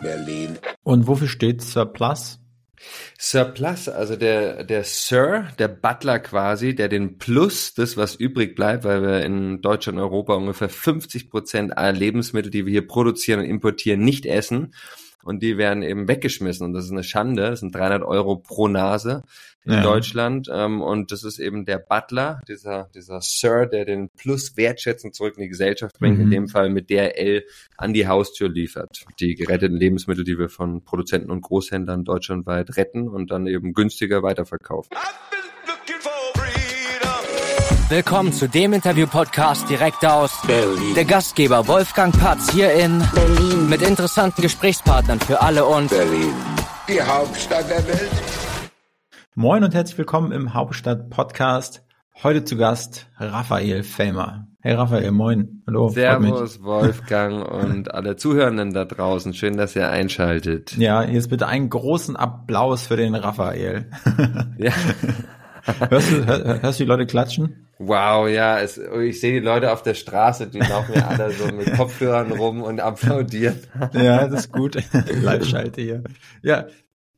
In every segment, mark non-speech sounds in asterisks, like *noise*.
Berlin. Und wofür steht Surplus? Surplus, also der, der Sir, der Butler quasi, der den Plus, das was übrig bleibt, weil wir in Deutschland und Europa ungefähr 50 Prozent aller Lebensmittel, die wir hier produzieren und importieren, nicht essen und die werden eben weggeschmissen und das ist eine Schande. Das sind 300 Euro pro Nase in ja. Deutschland ähm, und das ist eben der Butler, dieser dieser Sir, der den Plus wertschätzend zurück in die Gesellschaft bringt, mhm. in dem Fall mit DRL an die Haustür liefert. Die geretteten Lebensmittel, die wir von Produzenten und Großhändlern deutschlandweit retten und dann eben günstiger weiterverkaufen. Willkommen zu dem Interview-Podcast direkt aus Berlin. Der Gastgeber Wolfgang Patz hier in Berlin mit interessanten Gesprächspartnern für alle und Berlin, die Hauptstadt der Welt. Moin und herzlich willkommen im Hauptstadt-Podcast. Heute zu Gast Raphael Fellmer. Hey Raphael, moin. Hallo. Servus Wolfgang *laughs* und alle Zuhörenden da draußen. Schön, dass ihr einschaltet. Ja, jetzt bitte einen großen Applaus für den Raphael. ja. *laughs* hörst, du, hör, hörst du die Leute klatschen? Wow, ja, es, ich sehe die Leute auf der Straße, die laufen ja alle so mit Kopfhörern rum und applaudieren. Ja, das ist gut. *laughs* Live-Schalte hier. Ja,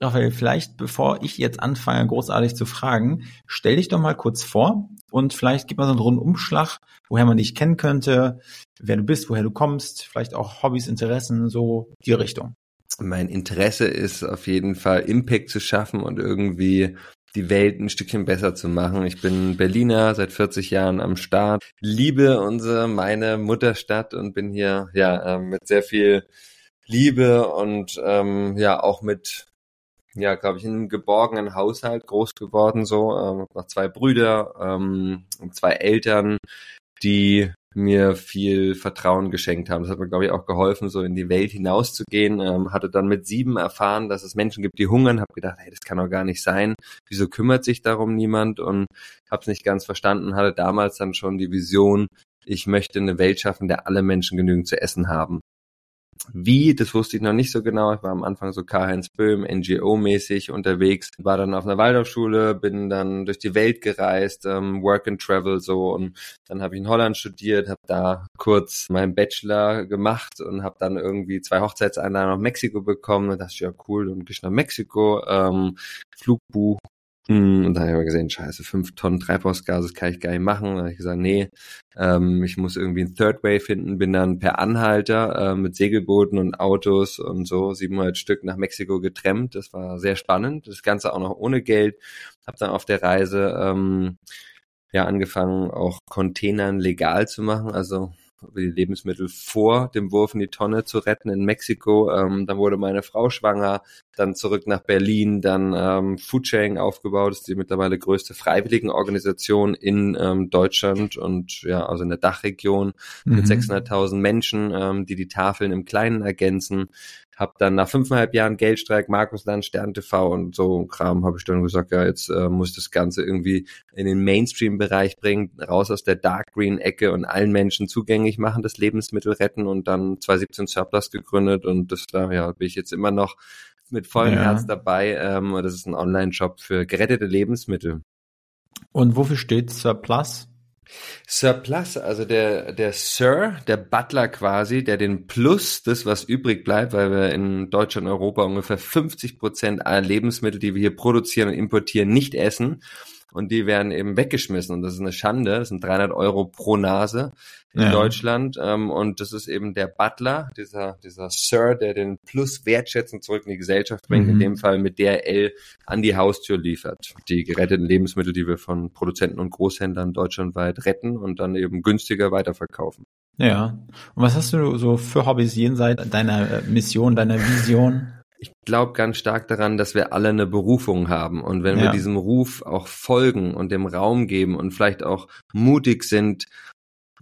Raphael, vielleicht bevor ich jetzt anfange, großartig zu fragen, stell dich doch mal kurz vor und vielleicht gib mal so einen Rundumschlag, woher man dich kennen könnte, wer du bist, woher du kommst, vielleicht auch Hobbys, Interessen, so die Richtung. Mein Interesse ist auf jeden Fall Impact zu schaffen und irgendwie die Welt ein Stückchen besser zu machen. Ich bin Berliner, seit 40 Jahren am Start, liebe unsere, meine Mutterstadt und bin hier ja äh, mit sehr viel Liebe und ähm, ja auch mit ja, glaube ich, in einem geborgenen Haushalt groß geworden, so, ähm, noch zwei Brüder, ähm, zwei Eltern, die mir viel Vertrauen geschenkt haben. Das hat mir, glaube ich, auch geholfen, so in die Welt hinauszugehen. Ähm, hatte dann mit sieben erfahren, dass es Menschen gibt, die hungern. Habe gedacht, hey, das kann doch gar nicht sein. Wieso kümmert sich darum niemand? Und habe es nicht ganz verstanden. Hatte damals dann schon die Vision, ich möchte eine Welt schaffen, der alle Menschen genügend zu essen haben. Wie, das wusste ich noch nicht so genau. Ich war am Anfang so Karl-Heinz Böhm, NGO-mäßig unterwegs, war dann auf einer Waldorfschule, bin dann durch die Welt gereist, ähm, Work and Travel so und dann habe ich in Holland studiert, habe da kurz meinen Bachelor gemacht und habe dann irgendwie zwei Hochzeitseinladungen nach Mexiko bekommen und dachte ja cool, dann gehe ich nach Mexiko, ähm, Flugbuch und dann habe ich gesehen, scheiße, fünf Tonnen Treibhausgase das kann ich gar nicht machen. Dann habe ich gesagt, nee, ähm, ich muss irgendwie ein Third Way finden. Bin dann per Anhalter äh, mit Segelbooten und Autos und so 700 Stück nach Mexiko getrennt. Das war sehr spannend. Das Ganze auch noch ohne Geld. Habe dann auf der Reise ähm, ja angefangen, auch Containern legal zu machen. Also die Lebensmittel vor dem Wurf in die Tonne zu retten in Mexiko. Ähm, dann wurde meine Frau schwanger, dann zurück nach Berlin, dann ähm, Foodsharing aufgebaut, ist die mittlerweile größte Freiwilligenorganisation in ähm, Deutschland und ja, also in der Dachregion mit mhm. 600.000 Menschen, ähm, die die Tafeln im Kleinen ergänzen. Hab dann nach fünfeinhalb Jahren Geldstreik, Markusland, Stern TV und so Kram, habe ich dann gesagt, ja, jetzt äh, muss das Ganze irgendwie in den Mainstream-Bereich bringen, raus aus der Dark Green-Ecke und allen Menschen zugänglich machen, das Lebensmittel retten und dann 2017 Surplus gegründet und das da ja, bin ich jetzt immer noch mit vollem ja. Herz dabei. Ähm, das ist ein Online-Shop für gerettete Lebensmittel. Und wofür steht Surplus? Surplus, also der, der Sir, der Butler quasi, der den Plus, das was übrig bleibt, weil wir in Deutschland und Europa ungefähr 50 Prozent aller Lebensmittel, die wir hier produzieren und importieren, nicht essen und die werden eben weggeschmissen und das ist eine Schande. Das sind 300 Euro pro Nase in ja. Deutschland ähm, und das ist eben der Butler, dieser dieser Sir, der den Plus wertschätzend zurück in die Gesellschaft bringt, mhm. in dem Fall mit DRL an die Haustür liefert. Die geretteten Lebensmittel, die wir von Produzenten und Großhändlern deutschlandweit retten und dann eben günstiger weiterverkaufen. Ja. Und was hast du so für Hobbys jenseits deiner äh, Mission, deiner Vision? Ich glaube ganz stark daran, dass wir alle eine Berufung haben. Und wenn ja. wir diesem Ruf auch folgen und dem Raum geben und vielleicht auch mutig sind,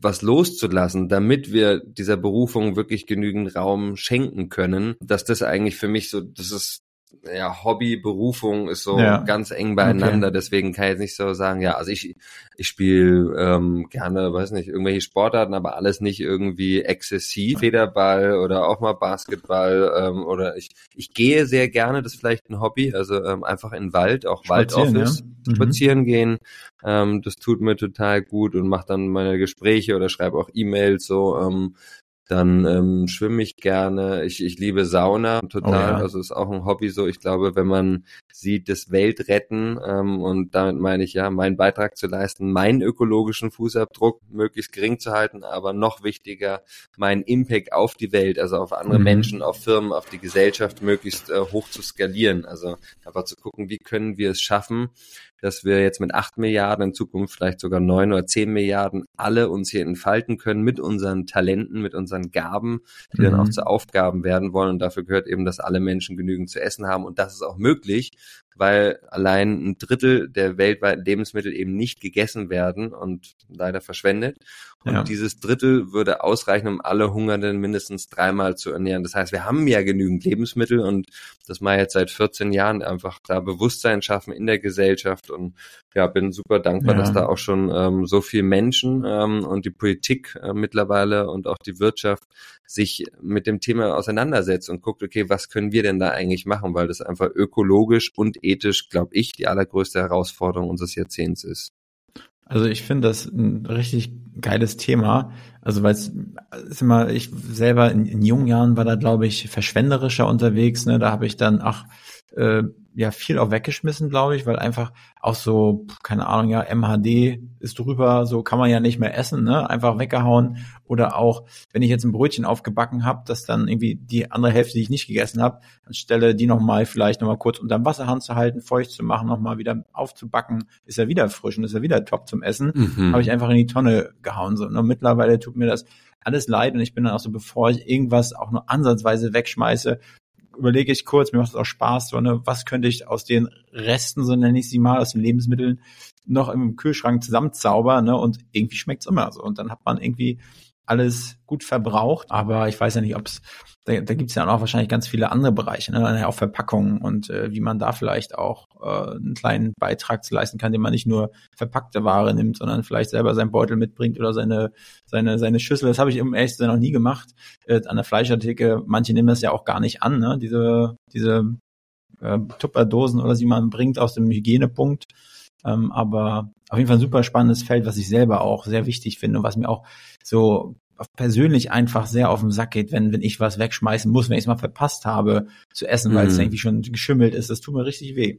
was loszulassen, damit wir dieser Berufung wirklich genügend Raum schenken können, dass das eigentlich für mich so, das ist ja, Hobby, Berufung ist so ja. ganz eng beieinander. Okay. Deswegen kann ich jetzt nicht so sagen, ja, also ich, ich spiele ähm, gerne, weiß nicht, irgendwelche Sportarten, aber alles nicht irgendwie exzessiv. Federball oder auch mal Basketball ähm, oder ich, ich gehe sehr gerne, das ist vielleicht ein Hobby, also ähm, einfach in Wald, auch spazieren, Waldoffice, ja. mhm. spazieren gehen. Ähm, das tut mir total gut und mache dann meine Gespräche oder schreibe auch E-Mails so. Ähm, Dann ähm, schwimme ich gerne. Ich, ich liebe Sauna total. Oh, ja. Also ist auch ein Hobby so. Ich glaube, wenn man sieht, das Welt retten ähm, und damit meine ich ja, meinen Beitrag zu leisten, meinen ökologischen Fußabdruck möglichst gering zu halten, aber noch wichtiger, meinen Impact auf die Welt, also auf andere mhm. Menschen, auf Firmen, auf die Gesellschaft möglichst äh, hoch zu skalieren. Also einfach zu gucken, wie können wir es schaffen, dass wir jetzt mit acht Milliarden in Zukunft vielleicht sogar neun oder zehn Milliarden alle uns hier entfalten können mit unseren Talenten, mit unseren Gaben, die mhm. dann auch mhm. zu Aufgaben werden wollen. Und dafür gehört eben, dass alle Menschen genügend zu essen haben. Und das ist auch möglich, weil allein ein Drittel der weltweiten Lebensmittel eben nicht gegessen werden und leider verschwendet. Und ja. dieses Drittel würde ausreichen, um alle Hungernden mindestens dreimal zu ernähren. Das heißt, wir haben ja genügend Lebensmittel und das mal jetzt seit 14 Jahren einfach da Bewusstsein schaffen in der Gesellschaft und ja, bin super dankbar, ja. dass da auch schon ähm, so viel Menschen ähm, und die Politik äh, mittlerweile und auch die Wirtschaft sich mit dem Thema auseinandersetzt und guckt, okay, was können wir denn da eigentlich machen, weil das einfach ökologisch und ethisch, glaube ich, die allergrößte Herausforderung unseres Jahrzehnts ist. Also ich finde das ein richtig geiles Thema. Also weil es ist immer, ich selber in, in jungen Jahren war da, glaube ich, verschwenderischer unterwegs. Ne? Da habe ich dann, ach, äh, ja viel auch weggeschmissen, glaube ich, weil einfach auch so, keine Ahnung, ja, MHD ist drüber, so kann man ja nicht mehr essen, ne? Einfach weggehauen. Oder auch, wenn ich jetzt ein Brötchen aufgebacken habe, dass dann irgendwie die andere Hälfte, die ich nicht gegessen habe, anstelle die nochmal vielleicht nochmal kurz unterm Wasserhahn zu halten, feucht zu machen, nochmal wieder aufzubacken, ist ja wieder frisch und ist ja wieder top zum Essen, mhm. habe ich einfach in die Tonne gehauen. So. Und ne? mittlerweile tut mir das alles leid und ich bin dann auch so, bevor ich irgendwas auch nur ansatzweise wegschmeiße, überlege ich kurz, mir macht es auch Spaß, so, ne, was könnte ich aus den Resten, so nenne ich sie mal, aus den Lebensmitteln noch im Kühlschrank zusammenzaubern, ne, und irgendwie schmeckt's immer so. Und dann hat man irgendwie alles gut verbraucht, aber ich weiß ja nicht, ob es, da, da gibt es ja auch wahrscheinlich ganz viele andere Bereiche, ne? auch Verpackungen und äh, wie man da vielleicht auch äh, einen kleinen Beitrag zu leisten kann, den man nicht nur verpackte Ware nimmt, sondern vielleicht selber seinen Beutel mitbringt oder seine seine seine Schüssel. Das habe ich im ehrlich noch nie gemacht äh, an der Fleischartikel. Manche nehmen das ja auch gar nicht an, ne? diese diese äh, Tupperdosen oder sie man bringt aus dem Hygienepunkt. Ähm, aber auf jeden Fall ein super spannendes Feld, was ich selber auch sehr wichtig finde und was mir auch so persönlich einfach sehr auf den Sack geht, wenn, wenn ich was wegschmeißen muss, wenn ich es mal verpasst habe zu essen, weil es mhm. irgendwie schon geschimmelt ist. Das tut mir richtig weh.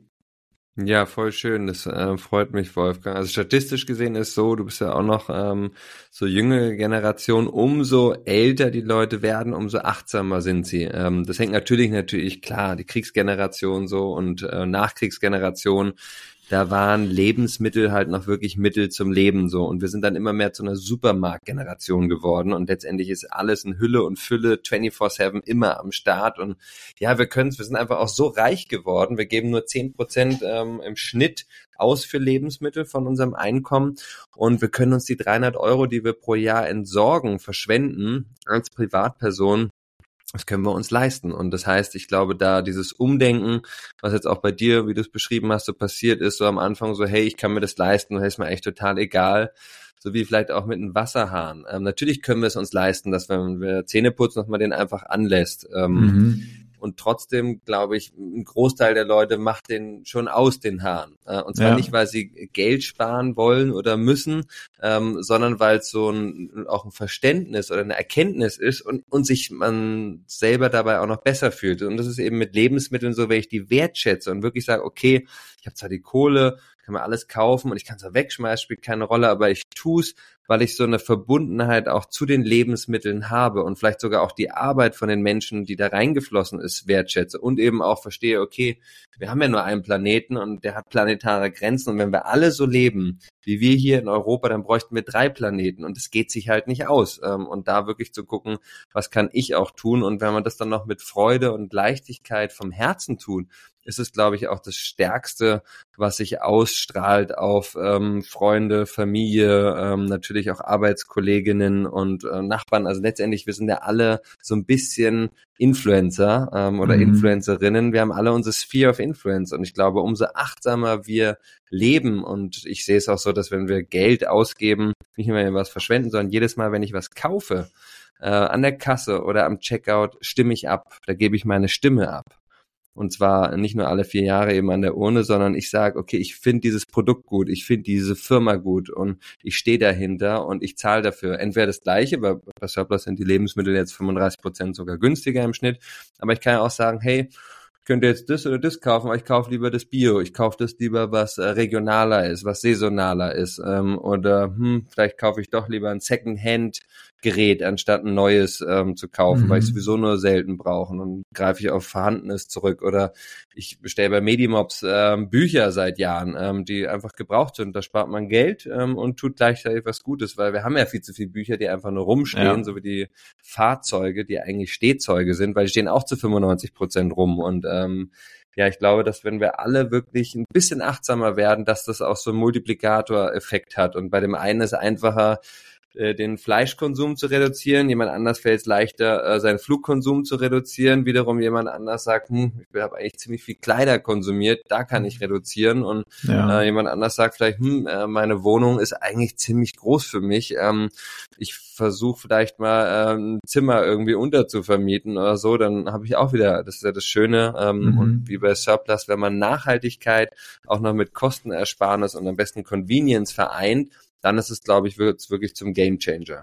Ja, voll schön. Das äh, freut mich, Wolfgang. Also statistisch gesehen ist so, du bist ja auch noch ähm, so jüngere Generation. Umso älter die Leute werden, umso achtsamer sind sie. Ähm, das hängt natürlich, natürlich klar, die Kriegsgeneration so und äh, Nachkriegsgeneration da waren Lebensmittel halt noch wirklich Mittel zum Leben so. Und wir sind dann immer mehr zu einer Supermarktgeneration geworden. Und letztendlich ist alles in Hülle und Fülle 24-7 immer am Start. Und ja, wir können wir sind einfach auch so reich geworden. Wir geben nur 10 Prozent ähm, im Schnitt aus für Lebensmittel von unserem Einkommen. Und wir können uns die 300 Euro, die wir pro Jahr entsorgen, verschwenden als Privatperson das können wir uns leisten. Und das heißt, ich glaube, da dieses Umdenken, was jetzt auch bei dir, wie du es beschrieben hast, so passiert ist, so am Anfang so, hey, ich kann mir das leisten, das ist mir echt total egal. So wie vielleicht auch mit einem Wasserhahn. Ähm, natürlich können wir es uns leisten, dass wenn wir Zähne putzen, dass den einfach anlässt. Ähm, mhm. Und trotzdem, glaube ich, ein Großteil der Leute macht den schon aus den Haaren. Äh, und zwar ja. nicht, weil sie Geld sparen wollen oder müssen, ähm, sondern weil es so ein, auch ein Verständnis oder eine Erkenntnis ist und, und sich man selber dabei auch noch besser fühlt. Und das ist eben mit Lebensmitteln so, wenn ich die wertschätze und wirklich sage, okay, ich habe zwar die Kohle, kann mir alles kaufen und ich kann es auch wegschmeißen, spielt keine Rolle, aber ich tu's, weil ich so eine Verbundenheit auch zu den Lebensmitteln habe und vielleicht sogar auch die Arbeit von den Menschen, die da reingeflossen ist, wertschätze und eben auch verstehe, okay, wir haben ja nur einen Planeten und der hat planetare Grenzen und wenn wir alle so leben, wie wir hier in Europa, dann bräuchten wir drei Planeten und es geht sich halt nicht aus. Ähm, und da wirklich zu gucken, was kann ich auch tun und wenn man das dann noch mit Freude und Leichtigkeit vom Herzen tut, ist es, glaube ich, auch das Stärkste, was sich ausstrahlt auf ähm, Freunde, Familie, ähm, natürlich auch Arbeitskolleginnen und äh, Nachbarn. Also letztendlich, wir sind ja alle so ein bisschen Influencer ähm, oder mhm. Influencerinnen. Wir haben alle unsere Sphere of Influence und ich glaube, umso achtsamer wir leben und ich sehe es auch so, dass wenn wir Geld ausgeben, nicht immer was verschwenden, sondern jedes Mal, wenn ich was kaufe, äh, an der Kasse oder am Checkout stimme ich ab, da gebe ich meine Stimme ab. Und zwar nicht nur alle vier Jahre eben an der Urne, sondern ich sage, okay, ich finde dieses Produkt gut, ich finde diese Firma gut und ich stehe dahinter und ich zahle dafür. Entweder das gleiche, weil bei Surplus sind die Lebensmittel jetzt 35 Prozent sogar günstiger im Schnitt, aber ich kann ja auch sagen, hey, könnte jetzt das oder das kaufen, aber ich kaufe lieber das Bio, ich kaufe das lieber, was äh, regionaler ist, was saisonaler ist. Ähm, oder hm, vielleicht kaufe ich doch lieber ein Secondhand Gerät, anstatt ein neues ähm, zu kaufen, mhm. weil ich sowieso nur selten brauche. Und greife ich auf Vorhandenes zurück. Oder ich bestelle bei Medimobs ähm, Bücher seit Jahren, ähm, die einfach gebraucht sind. Da spart man Geld ähm, und tut gleichzeitig was Gutes, weil wir haben ja viel zu viele Bücher, die einfach nur rumstehen, ja. so wie die Fahrzeuge, die eigentlich Stehzeuge sind, weil die stehen auch zu 95 Prozent rum. Und ähm, ja, ich glaube, dass wenn wir alle wirklich ein bisschen achtsamer werden, dass das auch so einen Multiplikator-Effekt hat. Und bei dem einen ist einfacher, äh, den Fleischkonsum zu reduzieren, jemand anders fällt es leichter, äh, seinen Flugkonsum zu reduzieren, wiederum jemand anders sagt, hm, ich habe eigentlich ziemlich viel Kleider konsumiert, da kann ich reduzieren und ja. äh, jemand anders sagt vielleicht, hm, äh, meine Wohnung ist eigentlich ziemlich groß für mich, ähm, ich versuche vielleicht mal äh, ein Zimmer irgendwie unterzuvermieten oder so, dann habe ich auch wieder, das ist ja das Schöne ähm, mhm. und wie bei Surplus, wenn man Nachhaltigkeit auch noch mit Kostenersparnis und am besten Convenience vereint, dann ist es, glaube ich, wird's wirklich zum Game Changer.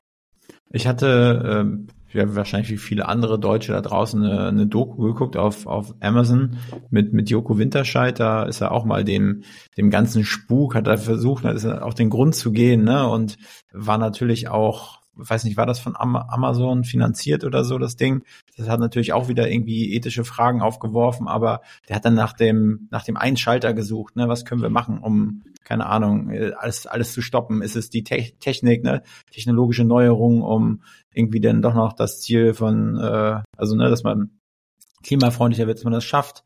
Ich hatte ähm, ja, wahrscheinlich wie viele andere Deutsche da draußen eine, eine Doku geguckt auf, auf Amazon mit, mit Joko Winterscheid. Da ist er auch mal dem, dem ganzen Spuk, hat er versucht, hat er auf den Grund zu gehen, ne? Und war natürlich auch weiß nicht, war das von Amazon finanziert oder so, das Ding? Das hat natürlich auch wieder irgendwie ethische Fragen aufgeworfen, aber der hat dann nach dem, nach dem einen Schalter gesucht, ne, was können wir machen, um, keine Ahnung, äh, alles, alles zu stoppen? Ist es die Te Technik, ne, technologische Neuerung, um irgendwie dann doch noch das Ziel von, äh, also, ne, dass man klimafreundlicher wird, dass man das schafft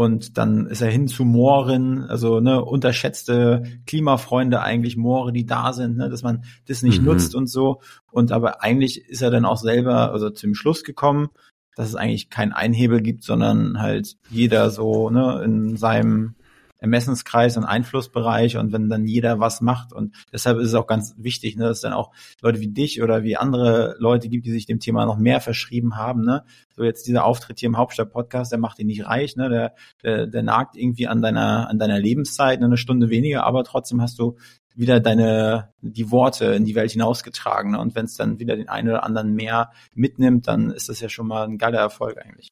und dann ist er hin zu Mooren, also ne, unterschätzte Klimafreunde eigentlich Moore, die da sind, ne, dass man das nicht mhm. nutzt und so. Und aber eigentlich ist er dann auch selber also zum Schluss gekommen, dass es eigentlich keinen Einhebel gibt, sondern halt jeder so ne, in seinem Ermessenskreis und Einflussbereich und wenn dann jeder was macht und deshalb ist es auch ganz wichtig, ne, dass dann auch Leute wie dich oder wie andere Leute gibt, die sich dem Thema noch mehr verschrieben haben, ne. So jetzt dieser Auftritt hier im Hauptstadt-Podcast, der macht ihn nicht reich, ne, der, der, der nagt irgendwie an deiner, an deiner Lebenszeit, ne, eine Stunde weniger, aber trotzdem hast du wieder deine die Worte in die Welt hinausgetragen. Ne? Und wenn es dann wieder den einen oder anderen mehr mitnimmt, dann ist das ja schon mal ein geiler Erfolg eigentlich.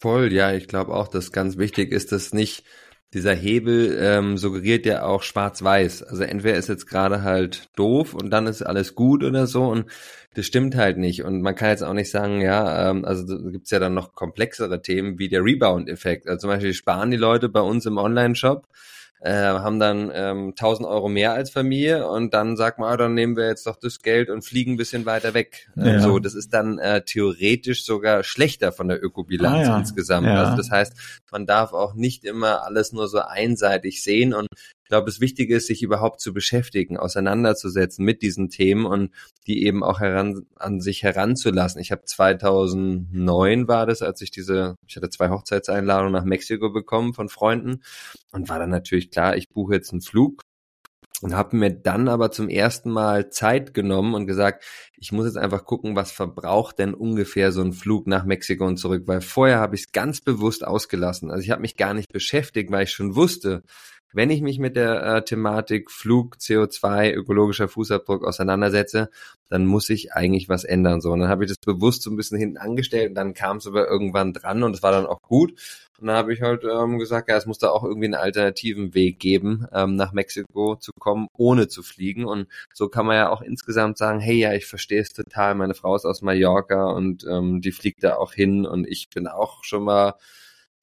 Voll, ja, ich glaube auch, dass ganz wichtig ist, dass nicht dieser Hebel ähm, suggeriert ja auch schwarz-weiß. Also entweder ist jetzt gerade halt doof und dann ist alles gut oder so und das stimmt halt nicht. Und man kann jetzt auch nicht sagen, ja, ähm, also gibt's ja dann noch komplexere Themen wie der Rebound-Effekt. Also zum Beispiel sparen die Leute bei uns im Online-Shop äh, haben dann ähm, 1000 Euro mehr als Familie und dann sagt man, ah, dann nehmen wir jetzt doch das Geld und fliegen ein bisschen weiter weg. Äh, ja. So, das ist dann äh, theoretisch sogar schlechter von der Ökobilanz ah, ja. insgesamt. Ja. Also das heißt, man darf auch nicht immer alles nur so einseitig sehen und ich glaube, das Wichtige ist, sich überhaupt zu beschäftigen, auseinanderzusetzen mit diesen Themen und die eben auch heran, an sich heranzulassen. Ich habe 2009 war das, als ich diese, ich hatte zwei Hochzeitseinladungen nach Mexiko bekommen von Freunden und war dann natürlich klar, ich buche jetzt einen Flug und habe mir dann aber zum ersten Mal Zeit genommen und gesagt, ich muss jetzt einfach gucken, was verbraucht denn ungefähr so ein Flug nach Mexiko und zurück, weil vorher habe ich es ganz bewusst ausgelassen. Also ich habe mich gar nicht beschäftigt, weil ich schon wusste, wenn ich mich mit der äh, Thematik Flug, CO2, ökologischer Fußabdruck auseinandersetze, dann muss ich eigentlich was ändern. So, und dann habe ich das bewusst so ein bisschen hinten angestellt und dann kam es aber irgendwann dran und es war dann auch gut. Und dann habe ich halt ähm, gesagt, ja, es muss da auch irgendwie einen alternativen Weg geben, ähm, nach Mexiko zu kommen, ohne zu fliegen. Und so kann man ja auch insgesamt sagen, hey, ja, ich verstehe es total. Meine Frau ist aus Mallorca und ähm, die fliegt da auch hin und ich bin auch schon mal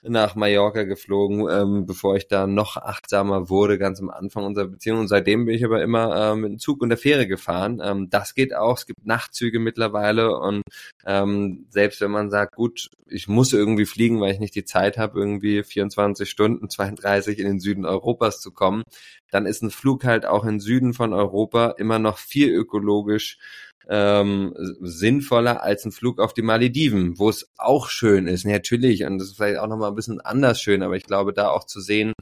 nach Mallorca geflogen, ähm, bevor ich da noch achtsamer wurde, ganz am Anfang unserer Beziehung. Und seitdem bin ich aber immer äh, mit dem Zug und der Fähre gefahren. Ähm, das geht auch. Es gibt Nachtzüge mittlerweile und ähm, selbst wenn man sagt, gut, ich muss irgendwie fliegen, weil ich nicht die Zeit habe, irgendwie 24 Stunden, 32 in den Süden Europas zu kommen, dann ist ein Flug halt auch im Süden von Europa immer noch viel ökologisch ähm, sinnvoller als ein Flug auf die Malediven, wo es auch schön ist, natürlich, und das ist vielleicht auch nochmal ein bisschen anders schön, aber ich glaube, da auch zu sehen,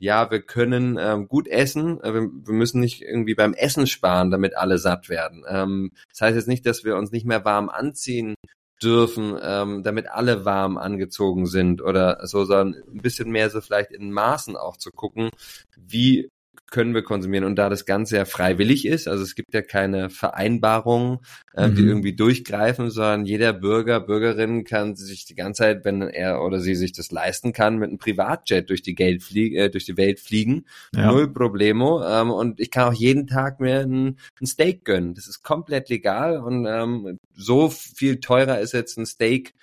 ja, wir können ähm, gut essen, äh, wir, wir, müssen nicht irgendwie beim Essen sparen, damit alle satt werden. Ähm, das heißt jetzt nicht, dass wir uns nicht mehr warm anziehen dürfen, ähm, damit alle warm angezogen sind oder so, sondern ein bisschen mehr so vielleicht in Maßen auch zu gucken, wie können wir konsumieren und da das Ganze ja freiwillig ist, also es gibt ja keine Vereinbarungen, äh, mhm. die irgendwie durchgreifen, sondern jeder Bürger, Bürgerin kann sich die ganze Zeit, wenn er oder sie sich das leisten kann, mit einem Privatjet durch die, Geld flie äh, durch die Welt fliegen, ja. null Problemo ähm, und ich kann auch jeden Tag mir ein, ein Steak gönnen, das ist komplett legal und ähm, so viel teurer ist jetzt ein Steak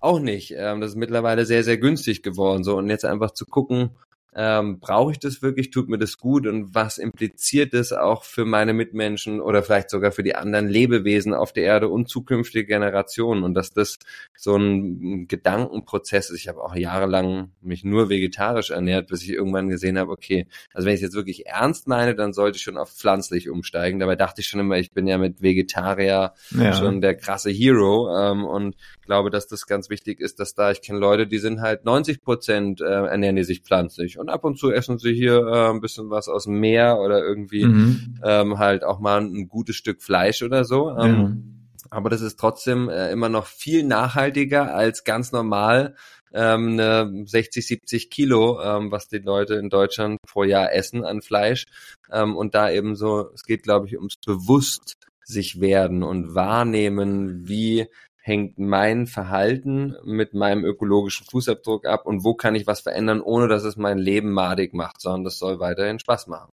auch nicht. Ähm, das ist mittlerweile sehr, sehr günstig geworden. So und jetzt einfach zu gucken, ähm, brauche ich das wirklich, tut mir das gut und was impliziert das auch für meine Mitmenschen oder vielleicht sogar für die anderen Lebewesen auf der Erde und zukünftige Generationen und dass das so ein Gedankenprozess ist. Ich habe auch jahrelang mich nur vegetarisch ernährt, bis ich irgendwann gesehen habe, okay, also wenn ich es jetzt wirklich ernst meine, dann sollte ich schon auf pflanzlich umsteigen. Dabei dachte ich schon immer, ich bin ja mit Vegetarier ja. schon der krasse Hero ähm, und glaube, dass das ganz wichtig ist, dass da, ich kenne Leute, die sind halt 90 Prozent äh, ernähren die sich pflanzlich und ab und zu essen sie hier äh, ein bisschen was aus dem Meer oder irgendwie mhm. ähm, halt auch mal ein gutes Stück Fleisch oder so. Ähm, ja. Aber das ist trotzdem äh, immer noch viel nachhaltiger als ganz normal ähm, eine 60, 70 Kilo, ähm, was die Leute in Deutschland pro Jahr essen an Fleisch. Ähm, und da eben so, es geht, glaube ich, ums bewusst sich werden und wahrnehmen, wie hängt mein Verhalten mit meinem ökologischen Fußabdruck ab und wo kann ich was verändern, ohne dass es mein Leben madig macht, sondern das soll weiterhin Spaß machen.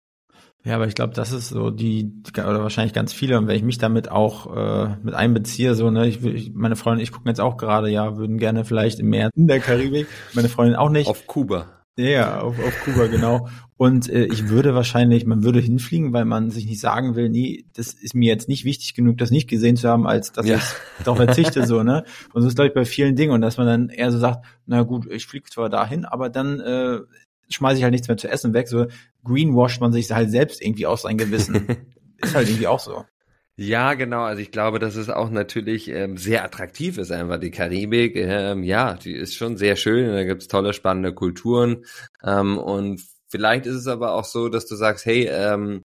Ja, aber ich glaube, das ist so die, oder wahrscheinlich ganz viele, und wenn ich mich damit auch äh, mit einbeziehe, so, ne, ich, ich meine Freundin, ich gucke jetzt auch gerade, ja, würden gerne vielleicht im Meer in der Karibik, meine Freundin auch nicht. Auf Kuba. Ja, auf, auf Kuba, genau. Und äh, ich würde wahrscheinlich, man würde hinfliegen, weil man sich nicht sagen will, nee, das ist mir jetzt nicht wichtig genug, das nicht gesehen zu haben, als dass ja. ich darauf verzichte, so, ne? Und so ist, glaube ich, bei vielen Dingen. Und dass man dann eher so sagt, na gut, ich fliege zwar dahin, aber dann äh, schmeiße ich halt nichts mehr zu essen weg. So greenwasht man sich halt selbst irgendwie aus sein Gewissen. *laughs* ist halt irgendwie auch so. Ja, genau. Also ich glaube, dass es auch natürlich ähm, sehr attraktiv ist, einfach die Karibik. Ähm, ja, die ist schon sehr schön. Da gibt's tolle, spannende Kulturen. Ähm, und vielleicht ist es aber auch so, dass du sagst, hey, ähm,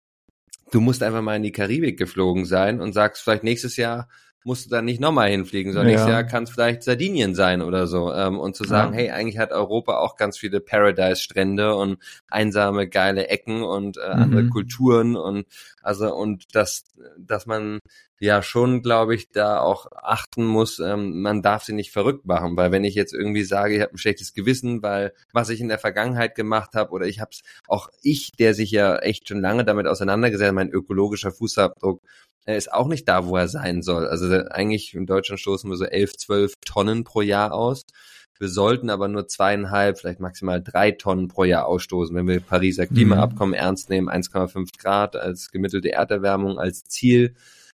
du musst einfach mal in die Karibik geflogen sein und sagst vielleicht nächstes Jahr, musst du dann nicht nochmal hinfliegen, sondern ja. nächstes Jahr kann es vielleicht Sardinien sein oder so. Ähm, und zu sagen, ja. hey, eigentlich hat Europa auch ganz viele Paradise-Strände und einsame, geile Ecken und äh, andere mhm. Kulturen und also und dass, dass man ja schon, glaube ich, da auch achten muss, ähm, man darf sie nicht verrückt machen, weil wenn ich jetzt irgendwie sage, ich habe ein schlechtes Gewissen, weil was ich in der Vergangenheit gemacht habe oder ich habe es auch ich, der sich ja echt schon lange damit auseinandergesetzt, mein ökologischer Fußabdruck er ist auch nicht da, wo er sein soll. Also eigentlich in Deutschland stoßen wir so elf, zwölf Tonnen pro Jahr aus. Wir sollten aber nur zweieinhalb, vielleicht maximal drei Tonnen pro Jahr ausstoßen, wenn wir Pariser Klimaabkommen mhm. ernst nehmen, 1,5 Grad als gemittelte Erderwärmung als Ziel.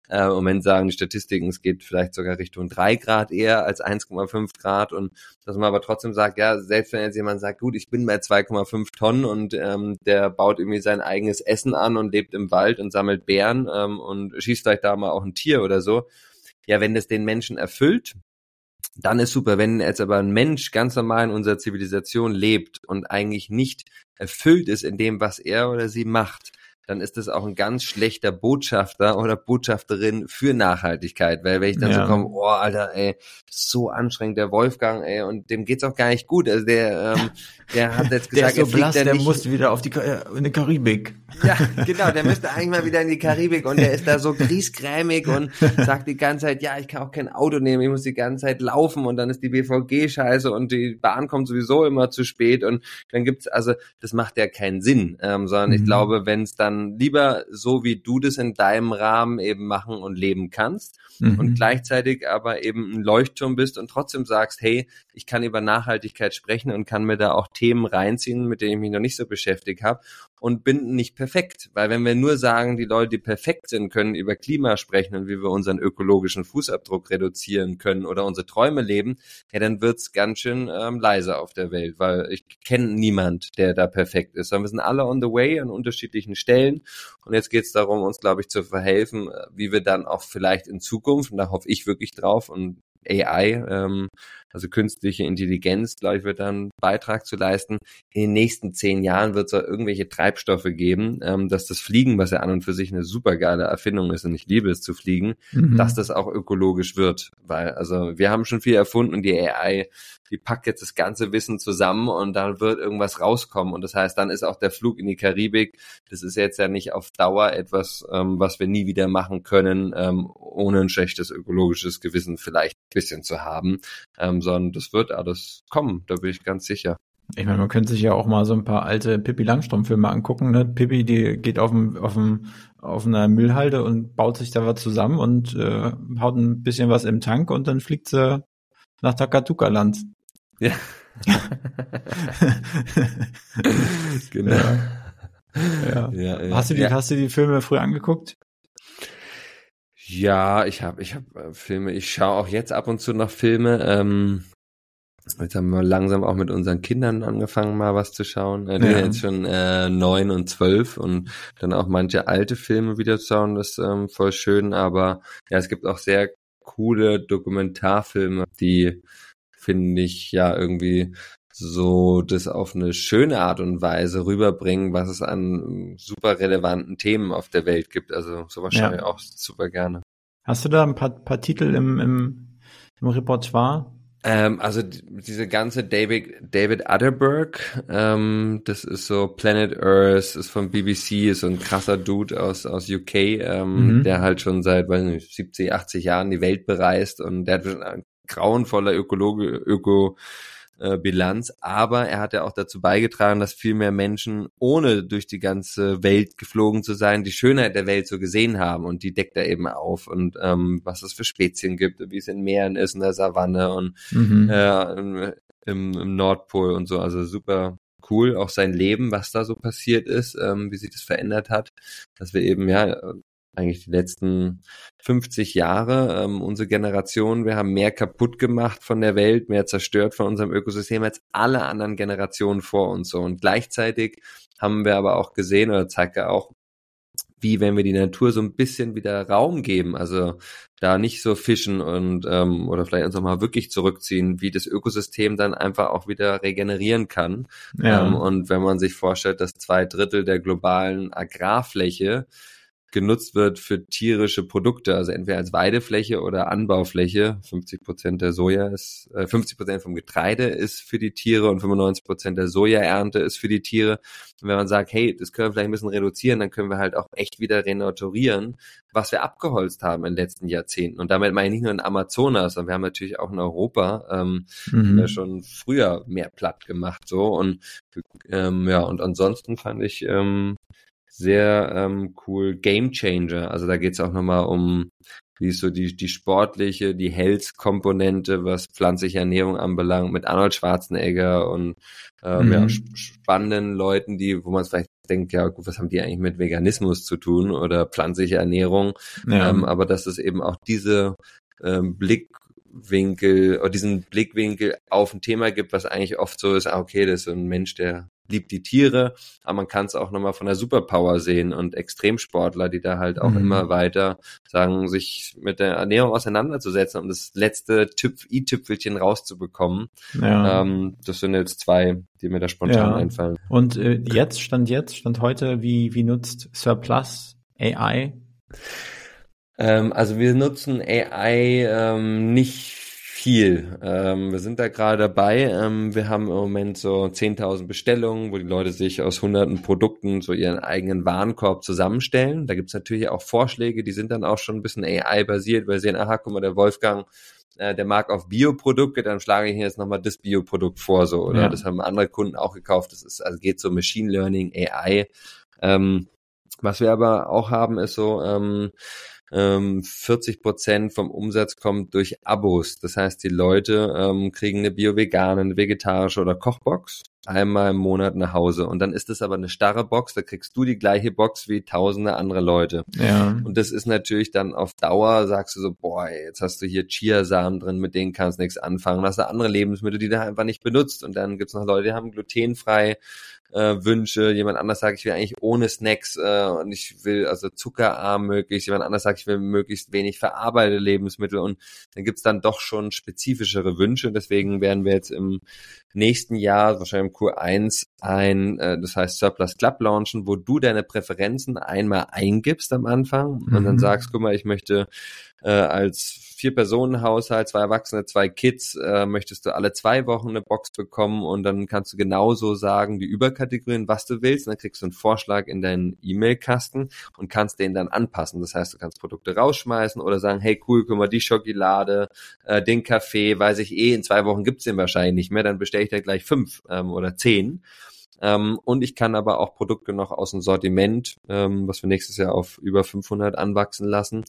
Äh, Im Moment sagen die Statistiken, es geht vielleicht sogar Richtung drei Grad eher als 1,5 Grad und dass man aber trotzdem sagt, ja, selbst wenn jetzt jemand sagt, gut, ich bin bei 2,5 Tonnen und ähm, der baut irgendwie sein eigenes Essen an und lebt im Wald und sammelt Bären ähm, und schießt vielleicht da mal auch ein Tier oder so. Ja, wenn das den Menschen erfüllt, dann ist super. Wenn jetzt aber ein Mensch ganz normal in unserer Zivilisation lebt und eigentlich nicht erfüllt ist in dem, was er oder sie macht, dann ist das auch ein ganz schlechter Botschafter oder Botschafterin für Nachhaltigkeit. Weil wenn ich dann ja. so komme, oh Alter, ey, so anstrengend, der Wolfgang, ey, und dem geht's auch gar nicht gut. Also der, ähm, *laughs* der hat jetzt gesagt, der ist so blass, der nicht. muss wieder auf die äh, in die Karibik. Ja, genau, der müsste eigentlich mal wieder in die Karibik und der ist da so griesgrämig und *laughs* sagt die ganze Zeit, ja, ich kann auch kein Auto nehmen, ich muss die ganze Zeit laufen und dann ist die BVG scheiße und die Bahn kommt sowieso immer zu spät und dann gibt's, also das macht ja keinen Sinn, ähm, sondern mhm. ich glaube, wenn es dann lieber so, wie du das in deinem Rahmen eben machen und leben kannst mhm. und gleichzeitig aber eben ein Leuchtturm bist und trotzdem sagst, hey, ich kann über Nachhaltigkeit sprechen und kann mir da auch Themen reinziehen, mit denen ich mich noch nicht so beschäftigt habe und bin nicht perfekt. Weil wenn wir nur sagen, die Leute, die perfekt sind, können über Klima sprechen und wie wir unseren ökologischen Fußabdruck reduzieren können oder unsere Träume leben, ja, dann wird's ganz schön ähm, leise auf der Welt, weil ich kenne niemand, der da perfekt ist. Sondern wir sind alle on the way an unterschiedlichen Stellen. Und jetzt geht's darum, uns, glaube ich, zu verhelfen, äh, wie wir dann auch vielleicht in Zukunft, und da hoffe ich wirklich drauf und AI, ähm, also künstliche Intelligenz, glaube ich, wird dann einen Beitrag zu leisten. In den nächsten zehn Jahren wird es auch irgendwelche Treibstoffe geben, ähm, dass das Fliegen, was ja an und für sich eine super geile Erfindung ist und ich liebe es zu fliegen, mhm. dass das auch ökologisch wird. Weil, also wir haben schon viel erfunden und die AI die packt jetzt das ganze Wissen zusammen und dann wird irgendwas rauskommen. Und das heißt, dann ist auch der Flug in die Karibik, das ist jetzt ja nicht auf Dauer etwas, ähm, was wir nie wieder machen können, ähm, ohne ein schlechtes ökologisches Gewissen vielleicht bisschen zu haben, ähm, sondern das wird alles kommen, da bin ich ganz sicher. Ich meine, man könnte sich ja auch mal so ein paar alte Pippi Langstrumpf-Filme angucken. Ne? Pippi, die geht auf dem, auf dem, auf einer Müllhalde und baut sich da was zusammen und äh, haut ein bisschen was im Tank und dann fliegt sie nach Takatuka-Land. Ja. *laughs* genau. Ja. Ja, ja. Hast du die, hast du die Filme früher angeguckt? Ja, ich habe, ich habe äh, Filme. Ich schaue auch jetzt ab und zu noch Filme. Ähm, jetzt haben wir langsam auch mit unseren Kindern angefangen, mal was zu schauen. Äh, die sind jetzt schon äh, neun und zwölf und dann auch manche alte Filme wieder zu schauen. Das ist ähm, voll schön. Aber ja, es gibt auch sehr coole Dokumentarfilme, die finde ich, ja irgendwie so das auf eine schöne Art und Weise rüberbringen, was es an super relevanten Themen auf der Welt gibt. Also sowas ja. schaue ich auch super gerne. Hast du da ein paar, paar Titel im, im, im Repertoire? Ähm, also diese ganze David, David Atterberg, ähm, das ist so Planet Earth, ist von BBC, ist so ein krasser Dude aus, aus UK, ähm, mhm. der halt schon seit, weiß nicht, 70, 80 Jahren die Welt bereist und der hat grauenvoller Ökologe, Öko, äh, Bilanz, aber er hat ja auch dazu beigetragen, dass viel mehr Menschen, ohne durch die ganze Welt geflogen zu sein, die Schönheit der Welt so gesehen haben. Und die deckt er eben auf. Und ähm, was es für Spezien gibt, wie es in Meeren ist, in der Savanne und mhm. äh, im, im, Nordpol und so, also super cool, auch sein Leben, was da so passiert ist, ähm, wie sich das verändert hat, dass wir eben ja eigentlich die letzten 50 Jahre, ähm, unsere Generation, wir haben mehr kaputt gemacht von der Welt, mehr zerstört von unserem Ökosystem als alle anderen Generationen vor uns so. Und gleichzeitig haben wir aber auch gesehen, oder zeigt er auch, wie wenn wir die Natur so ein bisschen wieder Raum geben, also da nicht so fischen und ähm, oder vielleicht uns auch mal wirklich zurückziehen, wie das Ökosystem dann einfach auch wieder regenerieren kann. Ja. Ähm, und wenn man sich vorstellt, dass zwei Drittel der globalen Agrarfläche genutzt wird für tierische Produkte, also entweder als Weidefläche oder Anbaufläche. 50 Prozent der Soja ist, äh, 50 Prozent vom Getreide ist für die Tiere und 95 Prozent der Sojaernte ist für die Tiere. Und wenn man sagt, hey, das können wir vielleicht ein bisschen reduzieren, dann können wir halt auch echt wieder renaturieren, was wir abgeholzt haben in den letzten Jahrzehnten. Und damit meine ich nicht nur in Amazonas, sondern wir haben natürlich auch in Europa ähm, mhm. schon früher mehr platt gemacht so und ähm, ja und ansonsten fand ich ähm, sehr ähm, cool Game Changer. Also da geht's auch nochmal um, wie ist so die, die sportliche, die Health-Komponente, was pflanzliche Ernährung anbelangt, mit Arnold Schwarzenegger und ähm, mhm. ja, spannenden Leuten, die, wo man vielleicht denkt, ja gut, was haben die eigentlich mit Veganismus zu tun oder pflanzliche Ernährung? Ja. Ähm, aber dass es eben auch diese ähm, Blickwinkel oder diesen Blickwinkel auf ein Thema gibt, was eigentlich oft so ist, ah, okay, das ist so ein Mensch, der liebt die Tiere, aber man kann es auch nochmal von der Superpower sehen und Extremsportler, die da halt auch mhm. immer weiter sagen, sich mit der Ernährung auseinanderzusetzen, um das letzte i-Tüpfelchen rauszubekommen. Ja. Ähm, das sind jetzt zwei, die mir da spontan ja. einfallen. Und äh, jetzt, Stand jetzt, Stand heute, wie, wie nutzt Surplus AI? Ähm, also wir nutzen AI ähm, nicht viel. Ähm, wir sind da gerade dabei. Ähm, wir haben im Moment so 10.000 Bestellungen, wo die Leute sich aus hunderten Produkten so ihren eigenen Warenkorb zusammenstellen. Da gibt's natürlich auch Vorschläge, die sind dann auch schon ein bisschen AI-basiert, weil sie sehen, aha, guck mal, der Wolfgang, äh, der mag auf Bioprodukte, dann schlage ich hier jetzt nochmal das Bioprodukt vor, so, oder? Ja. Das haben andere Kunden auch gekauft. Das ist, also geht so Machine Learning, AI. Ähm, was wir aber auch haben, ist so, ähm, ähm, 40 Prozent vom Umsatz kommt durch Abos. Das heißt, die Leute ähm, kriegen eine bio-vegane, eine vegetarische oder Kochbox einmal im Monat nach Hause. Und dann ist das aber eine starre Box, da kriegst du die gleiche Box wie tausende andere Leute. Ja. Und das ist natürlich dann auf Dauer, sagst du so, boah, jetzt hast du hier Chiasamen drin, mit denen kannst du nichts anfangen. Dann hast du andere Lebensmittel, die du einfach nicht benutzt. Und dann gibt's noch Leute, die haben glutenfrei äh, Wünsche, jemand anders sagt, ich will eigentlich ohne Snacks äh, und ich will also zuckerarm möglichst, jemand anders sagt, ich will möglichst wenig verarbeitete Lebensmittel und dann gibt's dann doch schon spezifischere Wünsche. Deswegen werden wir jetzt im nächsten Jahr, wahrscheinlich im Q1, ein, äh, das heißt Surplus Club launchen, wo du deine Präferenzen einmal eingibst am Anfang und dann Mhm. sagst, guck mal, ich möchte äh, als Vier-Personen-Haushalt, zwei Erwachsene, zwei Kids, äh, möchtest du alle zwei Wochen eine Box bekommen und dann kannst du genauso sagen, die Überkategorien, was du willst, und dann kriegst du einen Vorschlag in deinen E-Mail-Kasten und kannst den dann anpassen. Das heißt, du kannst Produkte rausschmeißen oder sagen, hey cool, guck mal, die Schokolade, äh, den Kaffee, weiß ich eh, in zwei Wochen gibt's den wahrscheinlich nicht mehr, dann bestelle ich da gleich fünf ähm, oder zehn. Ähm, und ich kann aber auch Produkte noch aus dem Sortiment, ähm, was wir nächstes Jahr auf über 500 anwachsen lassen,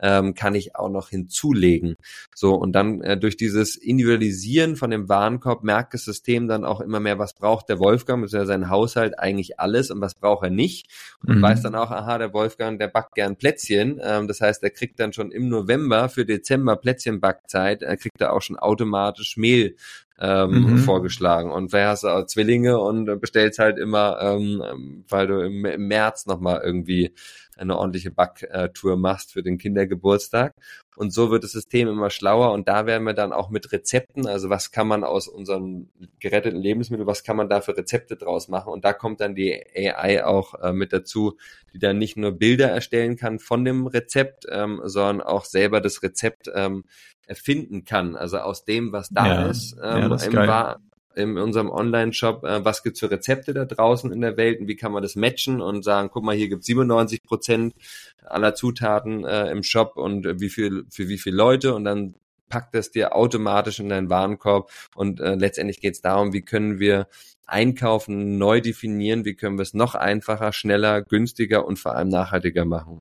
ähm, kann ich auch noch hinzulegen. So, und dann äh, durch dieses Individualisieren von dem Warenkorb merkt das System dann auch immer mehr, was braucht der Wolfgang, ist ja sein Haushalt eigentlich alles und was braucht er nicht. Und Mhm. weiß dann auch, aha, der Wolfgang, der backt gern Plätzchen. Ähm, das heißt, er kriegt dann schon im November für Dezember Plätzchenbackzeit, er kriegt da auch schon automatisch Mehl ähm, Mhm. vorgeschlagen. Und wer hast du Zwillinge und bestellst halt immer, ähm, weil du im, im März nochmal irgendwie eine ordentliche Backtour machst für den Kindergeburtstag. Und so wird das System immer schlauer und da werden wir dann auch mit Rezepten, also was kann man aus unseren geretteten Lebensmitteln, was kann man da für Rezepte draus machen? Und da kommt dann die AI auch äh, mit dazu, die dann nicht nur Bilder erstellen kann von dem Rezept, ähm, sondern auch selber das Rezept ähm, erfinden kann. Also aus dem, was da Ja. ist, Ja, ähm, das ist im geil. In unserem Online-Shop, äh, was gibt's für Rezepte da draußen in der Welt und wie kann man das matchen und sagen, guck mal, hier gibt's 97 Prozent aller Zutaten äh, im Shop und wie viel für wie viele Leute und dann packt das dir automatisch in deinen Warenkorb und äh, letztendlich geht's darum, wie können wir Einkaufen neu definieren, wie können wir es noch einfacher, schneller, günstiger und vor allem nachhaltiger machen.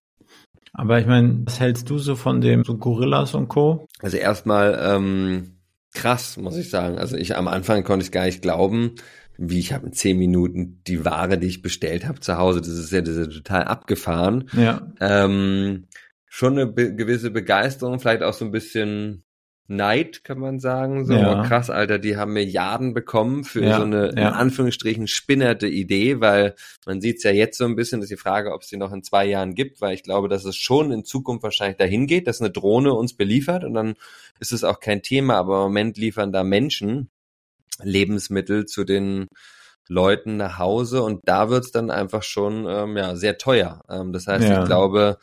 Aber ich meine, was hältst du so von dem so Gorillas und Co? Also erstmal ähm, krass, muss ich sagen. Also ich am Anfang konnte ich gar nicht glauben, wie ich habe in zehn Minuten die Ware, die ich bestellt habe zu Hause, das ist ja, das ist ja total abgefahren. Ja. Ähm, schon eine be gewisse Begeisterung, vielleicht auch so ein bisschen Neid, kann man sagen. So Ja. krass, Alter, die haben Milliarden bekommen für Ja, so eine in ja. Anführungsstrichen spinnerte Idee, weil man sieht es ja jetzt so ein bisschen, dass die Frage, ob es die noch in zwei Jahren gibt, weil ich glaube, dass es schon in Zukunft wahrscheinlich dahin geht, dass eine Drohne uns beliefert und dann ist es auch kein Thema, aber im Moment liefern da Menschen Lebensmittel zu den Leuten nach Hause und da wird's dann einfach schon ähm, ja sehr teuer. Ähm, das heißt, ich glaube,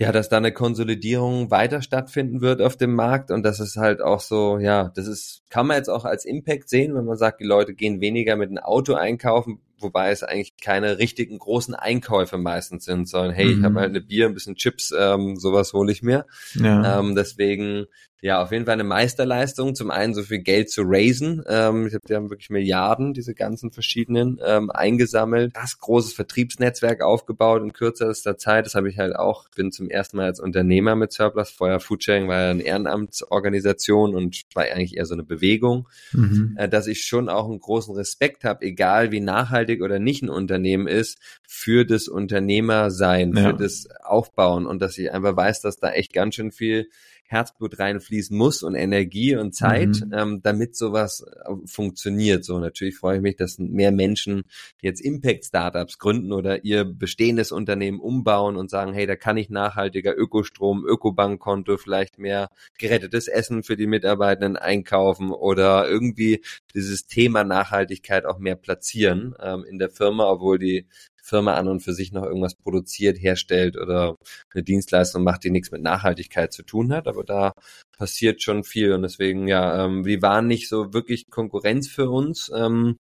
ja, dass da eine Konsolidierung weiter stattfinden wird auf dem Markt und das ist halt auch so, ja, das ist, kann man jetzt auch als Impact sehen, wenn man sagt, die Leute gehen weniger mit dem Auto einkaufen, wobei es eigentlich keine richtigen großen Einkäufe meistens sind, sondern hey, ich Mhm. habe halt eine Bier, ein bisschen Chips, ähm, sowas hole ich mir. Ja. Ähm, deswegen, ja, auf jeden Fall eine Meisterleistung. Zum einen so viel Geld zu raisen. Ähm, ich habe, die haben wirklich Milliarden, diese ganzen verschiedenen, ähm, eingesammelt. Das großes Vertriebsnetzwerk aufgebaut in kürzester Zeit. Das habe ich halt auch, bin zum ersten Mal als Unternehmer mit Surplus. Vorher Foodsharing war ja eine Ehrenamtsorganisation und war eigentlich eher so eine Bewegung mhm. äh, dass ich schon auch einen großen Respekt habe, egal wie nachhaltig oder nicht ein Unternehmen ist, für das Unternehmersein, Ja. für das Aufbauen und dass ich einfach weiß, dass da echt ganz schön viel Herzblut reinfließen muss und Energie und Zeit, Mhm. ähm, damit sowas äh, funktioniert. So natürlich freue ich mich, dass mehr Menschen jetzt Impact-Startups gründen oder ihr bestehendes Unternehmen umbauen und sagen, hey, da kann ich nachhaltiger Ökostrom, Ökobankkonto, vielleicht mehr gerettetes Essen für die Mitarbeitenden einkaufen oder irgendwie dieses Thema Nachhaltigkeit auch mehr platzieren ähm, in der Firma, obwohl die Firma an und für sich noch irgendwas produziert, herstellt oder eine Dienstleistung macht, die nichts mit Nachhaltigkeit zu tun hat. Aber da passiert schon viel und deswegen, ja, ähm, die waren nicht so wirklich Konkurrenz für uns. Ähm,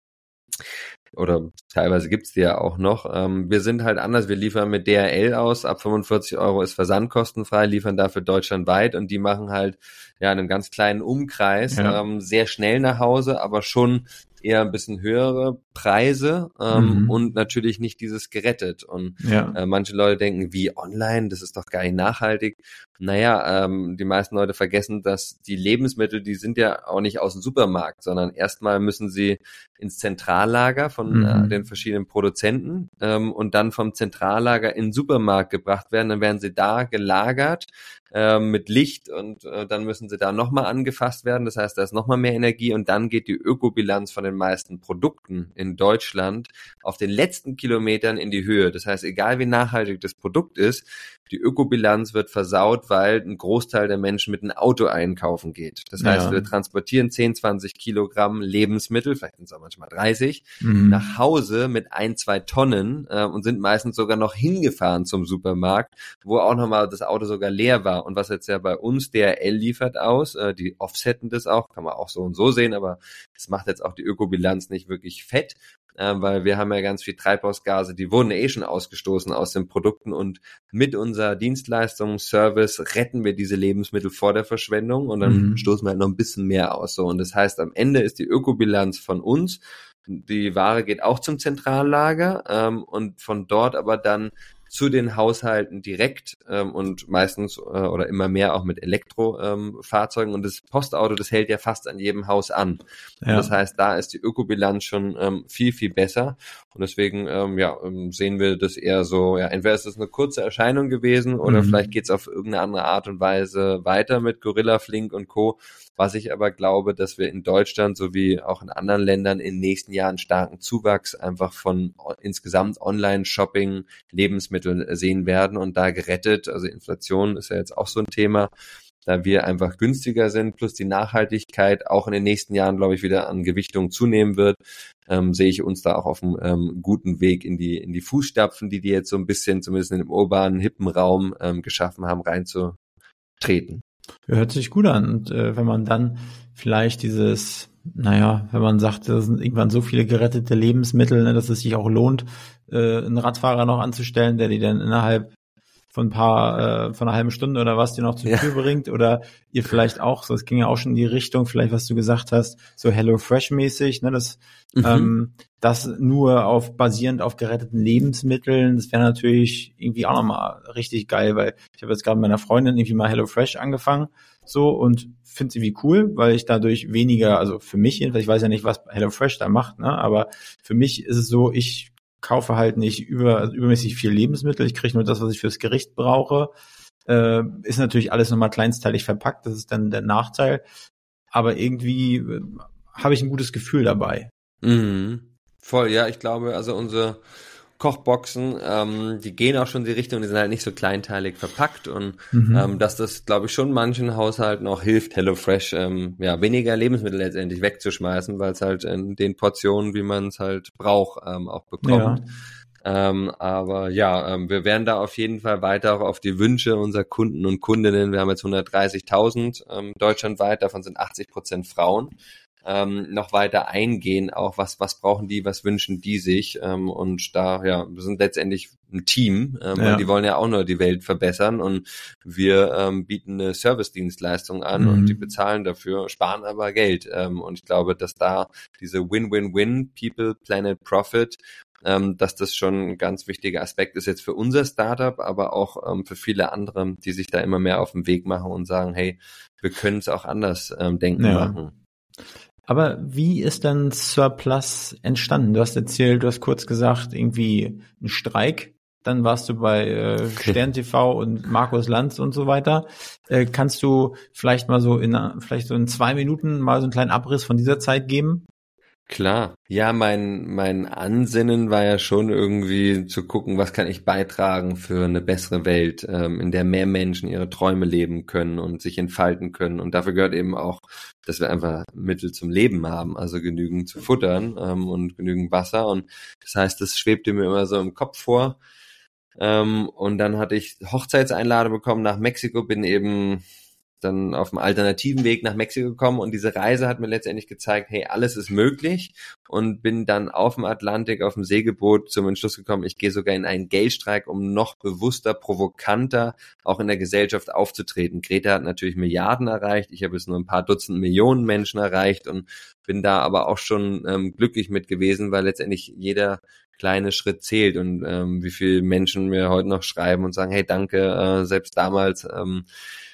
oder teilweise gibt's die ja auch noch. Ähm, wir sind halt anders, wir liefern mit DRL aus, ab 45 Euro ist versandkostenfrei, liefern dafür deutschlandweit und die machen halt ja in einem ganz kleinen Umkreis Ja. ähm, sehr schnell nach Hause, aber schon eher ein bisschen höhere Preise ähm, mhm. und natürlich nicht dieses gerettet. Und ja. äh, manche Leute denken, wie online, das ist doch gar nicht nachhaltig. Naja, ähm, die meisten Leute vergessen, dass die Lebensmittel, die sind ja auch nicht aus dem Supermarkt, sondern erstmal müssen sie ins Zentrallager von äh, mhm. äh, den verschiedenen Produzenten ähm, und dann vom Zentrallager in den Supermarkt gebracht werden. Dann werden sie da gelagert äh, mit Licht und äh, dann müssen sie da nochmal angefasst werden. Das heißt, da ist nochmal mehr Energie und dann geht die Ökobilanz von den meisten Produkten in Deutschland auf den letzten Kilometern in die Höhe. Das heißt, egal wie nachhaltig das Produkt ist, die Ökobilanz wird versaut, weil ein Großteil der Menschen mit einem Auto einkaufen geht. Das heißt, ja. wir transportieren 10, 20 Kilogramm Lebensmittel, vielleicht sind es auch manchmal 30, mhm. nach Hause mit ein, zwei Tonnen äh, und sind meistens sogar noch hingefahren zum Supermarkt, wo auch nochmal das Auto sogar leer war. Und was jetzt ja bei uns DRL liefert aus, äh, die offsetten das auch, kann man auch so und so sehen, aber das macht jetzt auch die Ökobilanz nicht wirklich fett äh, weil wir haben ja ganz viel Treibhausgase, die wurden eh schon ausgestoßen aus den Produkten und mit unserer Dienstleistung, Service retten wir diese Lebensmittel vor der Verschwendung und dann mhm. stoßen wir halt noch ein bisschen mehr aus. So und das heißt, am Ende ist die Ökobilanz von uns die Ware geht auch zum Zentrallager ähm, und von dort aber dann zu den Haushalten direkt ähm, und meistens äh, oder immer mehr auch mit Elektrofahrzeugen. Ähm, und das Postauto, das hält ja fast an jedem Haus an. Ja. das heißt, da ist die Ökobilanz schon ähm, viel, viel besser. Und deswegen ähm, ja, ähm, sehen wir das eher so, ja, entweder ist es eine kurze Erscheinung gewesen oder mhm. vielleicht geht es auf irgendeine andere Art und Weise weiter mit Gorilla Flink und Co. Was ich aber glaube, dass wir in Deutschland sowie auch in anderen Ländern in den nächsten Jahren starken Zuwachs einfach von insgesamt Online-Shopping, Lebensmitteln sehen werden und da gerettet. Also Inflation ist ja jetzt auch so ein Thema da wir einfach günstiger sind, plus die Nachhaltigkeit auch in den nächsten Jahren, glaube ich, wieder an Gewichtung zunehmen wird, ähm, sehe ich uns da auch auf einem ähm, guten Weg in die, in die Fußstapfen, die die jetzt so ein bisschen, zumindest in dem urbanen, hippen Raum ähm, geschaffen haben, reinzutreten. Hört sich gut an. Und äh, wenn man dann vielleicht dieses, naja, wenn man sagt, da sind irgendwann so viele gerettete Lebensmittel, ne, dass es sich auch lohnt, äh, einen Radfahrer noch anzustellen, der die dann innerhalb von ein paar, äh, von einer halben Stunde oder was dir noch zur Tür bringt oder ihr vielleicht auch, so es ging ja auch schon in die Richtung, vielleicht was du gesagt hast, so Hello Fresh mäßig, ne, das, mhm. ähm, das nur auf basierend auf geretteten Lebensmitteln, das wäre natürlich irgendwie auch nochmal richtig geil, weil ich habe jetzt gerade mit meiner Freundin irgendwie mal Hello Fresh angefangen, so und finde es irgendwie cool, weil ich dadurch weniger, also für mich jedenfalls, ich weiß ja nicht, was Hello Fresh da macht, ne, aber für mich ist es so, ich kaufe halt nicht über, übermäßig viel Lebensmittel. Ich kriege nur das, was ich fürs Gericht brauche. Äh, ist natürlich alles nochmal kleinsteilig verpackt. Das ist dann der Nachteil. Aber irgendwie äh, habe ich ein gutes Gefühl dabei. Mhm. Voll, ja, ich glaube, also unsere Kochboxen, ähm, die gehen auch schon in die Richtung, die sind halt nicht so kleinteilig verpackt und mhm. ähm, dass das, glaube ich, schon manchen Haushalten auch hilft, HelloFresh ähm, ja weniger Lebensmittel letztendlich wegzuschmeißen, weil es halt in den Portionen, wie man es halt braucht, ähm, auch bekommt. Ja. Ähm, aber ja, ähm, wir werden da auf jeden Fall weiter auch auf die Wünsche unserer Kunden und Kundinnen. Wir haben jetzt 130.000 ähm, deutschlandweit, davon sind 80 Prozent Frauen ähm, noch weiter eingehen, auch was, was brauchen die, was wünschen die sich. Ähm, und da, ja, wir sind letztendlich ein Team, ähm, ja. die wollen ja auch nur die Welt verbessern und wir ähm, bieten eine Service-Dienstleistung an mhm. und die bezahlen dafür, sparen aber Geld. Ähm, und ich glaube, dass da diese Win-Win-Win, People, Planet, Profit, ähm, dass das schon ein ganz wichtiger Aspekt ist jetzt für unser Startup, aber auch ähm, für viele andere, die sich da immer mehr auf den Weg machen und sagen, hey, wir können es auch anders ähm, denken ja. machen. Aber wie ist denn Surplus entstanden? Du hast erzählt, du hast kurz gesagt, irgendwie ein Streik. Dann warst du bei äh, Stern TV und Markus Lanz und so weiter. Äh, kannst du vielleicht mal so in vielleicht so in zwei Minuten mal so einen kleinen Abriss von dieser Zeit geben? Klar. Ja, mein, mein Ansinnen war ja schon irgendwie zu gucken, was kann ich beitragen für eine bessere Welt, ähm, in der mehr Menschen ihre Träume leben können und sich entfalten können. Und dafür gehört eben auch, dass wir einfach Mittel zum Leben haben, also genügend zu futtern ähm, und genügend Wasser. Und das heißt, das schwebte mir immer so im Kopf vor. Ähm, und dann hatte ich Hochzeitseinladung bekommen nach Mexiko, bin eben dann auf dem alternativen Weg nach Mexiko gekommen und diese Reise hat mir letztendlich gezeigt, hey, alles ist möglich und bin dann auf dem Atlantik, auf dem Segelboot zum Entschluss gekommen, ich gehe sogar in einen Geldstreik, um noch bewusster, provokanter auch in der Gesellschaft aufzutreten. Greta hat natürlich Milliarden erreicht, ich habe jetzt nur ein paar Dutzend Millionen Menschen erreicht und bin da aber auch schon ähm, glücklich mit gewesen, weil letztendlich jeder kleine Schritt zählt und ähm, wie viele Menschen mir heute noch schreiben und sagen, hey, danke, äh, selbst damals ähm,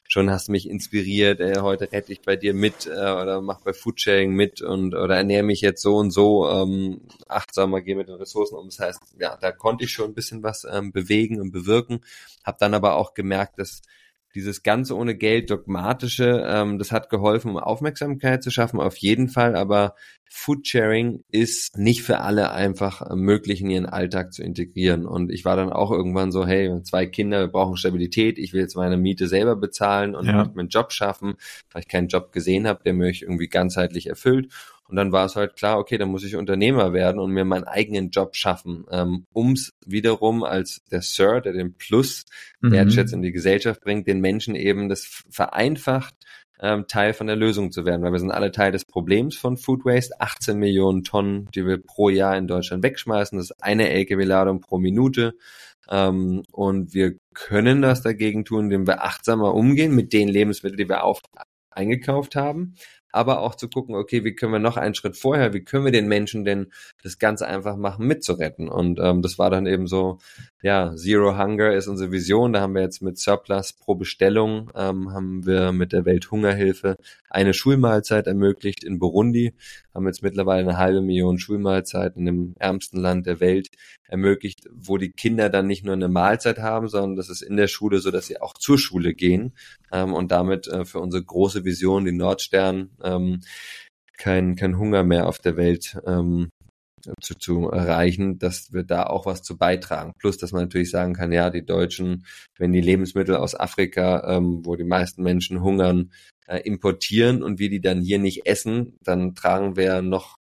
schon hast du mich inspiriert, äh, heute rette ich bei dir mit äh, oder mach bei Foodsharing mit und oder ernähre mich jetzt so und so ähm, achtsamer, gehe mit den Ressourcen um. Das heißt, ja, da konnte ich schon ein bisschen was ähm, bewegen und bewirken, habe dann aber auch gemerkt, dass dieses Ganze ohne Geld, dogmatische, ähm, das hat geholfen, um Aufmerksamkeit zu schaffen, auf jeden Fall, aber Foodsharing ist nicht für alle einfach äh, möglich in ihren Alltag zu integrieren. Und ich war dann auch irgendwann so, hey, zwei Kinder, wir brauchen Stabilität, ich will jetzt meine Miete selber bezahlen und ja. möchte mir einen Job schaffen, weil ich keinen Job gesehen habe, der mich irgendwie ganzheitlich erfüllt. Und dann war es halt klar, okay, dann muss ich Unternehmer werden und mir meinen eigenen Job schaffen, ähm, ums wiederum als der Sir, der den Plus mhm. Wertschätz in die Gesellschaft bringt, den Menschen eben das vereinfacht, ähm, Teil von der Lösung zu werden, weil wir sind alle Teil des Problems von Food Waste. 18 Millionen Tonnen, die wir pro Jahr in Deutschland wegschmeißen, das ist eine LKW-Ladung pro Minute. Ähm, und wir können das dagegen tun, indem wir achtsamer umgehen mit den Lebensmitteln, die wir auf, eingekauft haben aber auch zu gucken, okay, wie können wir noch einen Schritt vorher, wie können wir den Menschen denn das Ganze einfach machen, mitzuretten? Und ähm, das war dann eben so, ja, Zero Hunger ist unsere Vision. Da haben wir jetzt mit Surplus pro Bestellung, ähm, haben wir mit der Welthungerhilfe eine Schulmahlzeit ermöglicht in Burundi, haben jetzt mittlerweile eine halbe Million Schulmahlzeiten in dem ärmsten Land der Welt ermöglicht, wo die Kinder dann nicht nur eine Mahlzeit haben, sondern das ist in der Schule so, dass sie auch zur Schule gehen. Ähm, und damit äh, für unsere große Vision, die Nordstern, ähm, kein, kein Hunger mehr auf der Welt ähm, zu, zu erreichen, dass wir da auch was zu beitragen. Plus, dass man natürlich sagen kann, ja, die Deutschen, wenn die Lebensmittel aus Afrika, ähm, wo die meisten Menschen hungern, äh, importieren und wir die dann hier nicht essen, dann tragen wir noch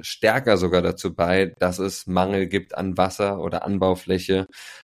stärker sogar dazu bei, dass es Mangel gibt an Wasser oder Anbaufläche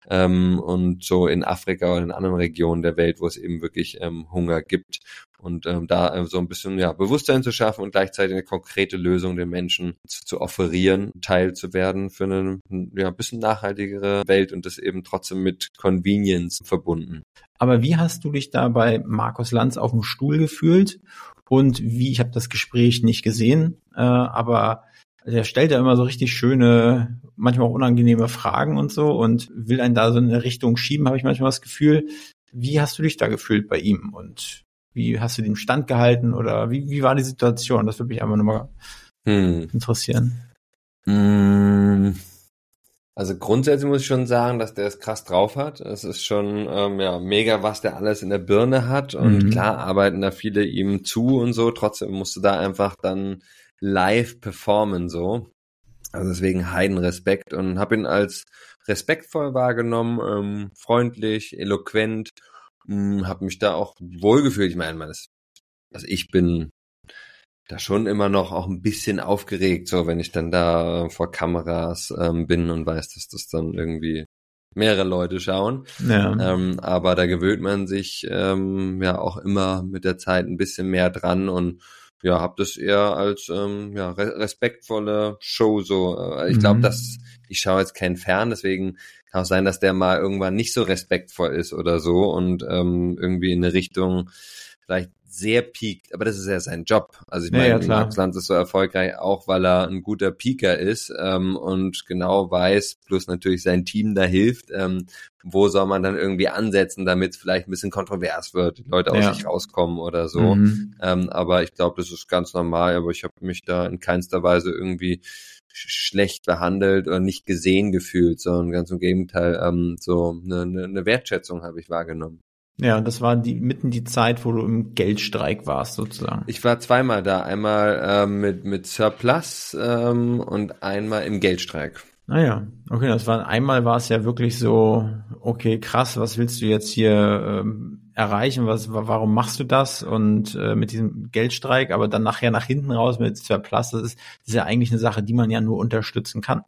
ähm, und so in Afrika oder in anderen Regionen der Welt, wo es eben wirklich ähm, Hunger gibt und ähm, da äh, so ein bisschen ja Bewusstsein zu schaffen und gleichzeitig eine konkrete Lösung den Menschen zu, zu offerieren, Teil zu werden für eine ja bisschen nachhaltigere Welt und das eben trotzdem mit Convenience verbunden. Aber wie hast du dich da bei Markus Lanz auf dem Stuhl gefühlt und wie ich habe das Gespräch nicht gesehen, äh, aber der stellt ja immer so richtig schöne, manchmal auch unangenehme Fragen und so und will einen da so in eine Richtung schieben, habe ich manchmal das Gefühl. Wie hast du dich da gefühlt bei ihm und wie hast du den Stand gehalten oder wie, wie war die Situation? Das würde mich einfach nochmal hm. interessieren. Hm. Also grundsätzlich muss ich schon sagen, dass der es krass drauf hat. Es ist schon ähm, ja mega, was der alles in der Birne hat und mhm. klar arbeiten da viele ihm zu und so. Trotzdem musst du da einfach dann live performen so. Also deswegen heiden Respekt und habe ihn als respektvoll wahrgenommen, ähm, freundlich, eloquent, habe mich da auch wohlgefühlt. Ich meine, also ich bin da schon immer noch auch ein bisschen aufgeregt, so wenn ich dann da vor Kameras ähm, bin und weiß, dass das dann irgendwie mehrere Leute schauen. Ja. Ähm, aber da gewöhnt man sich ähm, ja auch immer mit der Zeit ein bisschen mehr dran und ja, habe das eher als ähm, ja, respektvolle Show so. Äh, ich glaube, mhm. dass ich schaue jetzt keinen Fern, deswegen kann auch sein, dass der mal irgendwann nicht so respektvoll ist oder so und ähm, irgendwie in eine Richtung vielleicht sehr piekt, aber das ist ja sein Job. Also ich meine, ja, ja, Max Lanz ist so erfolgreich auch, weil er ein guter Peaker ist ähm, und genau weiß, plus natürlich sein Team da hilft, ähm, wo soll man dann irgendwie ansetzen, damit es vielleicht ein bisschen kontrovers wird, die Leute aus ja. sich rauskommen oder so. Mhm. Ähm, aber ich glaube, das ist ganz normal, aber ich habe mich da in keinster Weise irgendwie schlecht behandelt oder nicht gesehen gefühlt, sondern ganz im Gegenteil, ähm, so eine, eine Wertschätzung habe ich wahrgenommen. Ja, das war die mitten die Zeit, wo du im Geldstreik warst, sozusagen. Ich war zweimal da, einmal ähm, mit mit Surplus ähm, und einmal im Geldstreik. Naja, ah okay, das war einmal war es ja wirklich so, okay, krass, was willst du jetzt hier ähm, erreichen? Was, warum machst du das? Und äh, mit diesem Geldstreik, aber dann nachher nach hinten raus mit Surplus, das ist, das ist ja eigentlich eine Sache, die man ja nur unterstützen kann.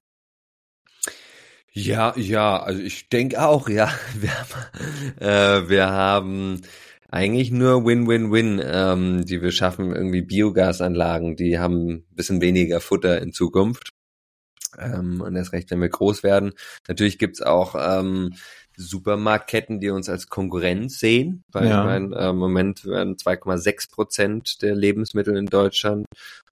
Ja, ja, also ich denke auch, ja. *laughs* Wir haben, äh, wir haben eigentlich nur Win-Win-Win, ähm, die wir schaffen, irgendwie Biogasanlagen, die haben ein bisschen weniger Futter in Zukunft. Ähm, und erst recht, wenn wir groß werden. Natürlich gibt's auch ähm, Supermarktketten, die uns als Konkurrenz sehen, weil ja. ich meine, äh, im Moment werden 2,6 Prozent der Lebensmittel in Deutschland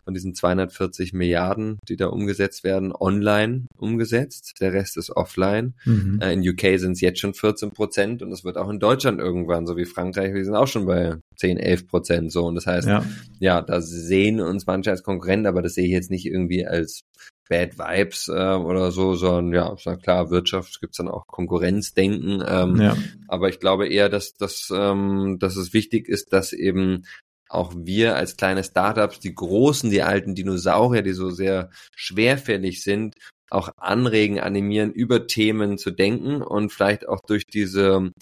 von diesen 240 Milliarden, die da umgesetzt werden, online umgesetzt. Der Rest ist offline. Mhm. Äh, in UK sind es jetzt schon 14 Prozent und das wird auch in Deutschland irgendwann, so wie Frankreich, wir sind auch schon bei 10, 11 Prozent so. Und das heißt, ja. ja, da sehen uns manche als Konkurrent, aber das sehe ich jetzt nicht irgendwie als Bad Vibes äh, oder so, sondern ja, ist ja klar, Wirtschaft gibt's dann auch Konkurrenzdenken. Ähm, ja. Aber ich glaube eher, dass, dass, ähm, dass es wichtig ist, dass eben auch wir als kleine Startups, die großen, die alten Dinosaurier, die so sehr schwerfällig sind, auch anregen, animieren, über Themen zu denken und vielleicht auch durch diese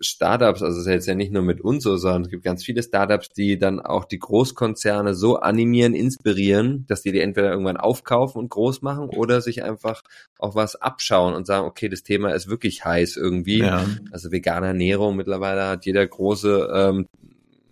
Startups, also es ist jetzt ja nicht nur mit uns so, sondern es gibt ganz viele Startups, die dann auch die Großkonzerne so animieren, inspirieren, dass die die entweder irgendwann aufkaufen und groß machen oder sich einfach auch was abschauen und sagen, okay, das Thema ist wirklich heiß irgendwie. Ja. Also vegane Ernährung, mittlerweile hat jeder große ähm,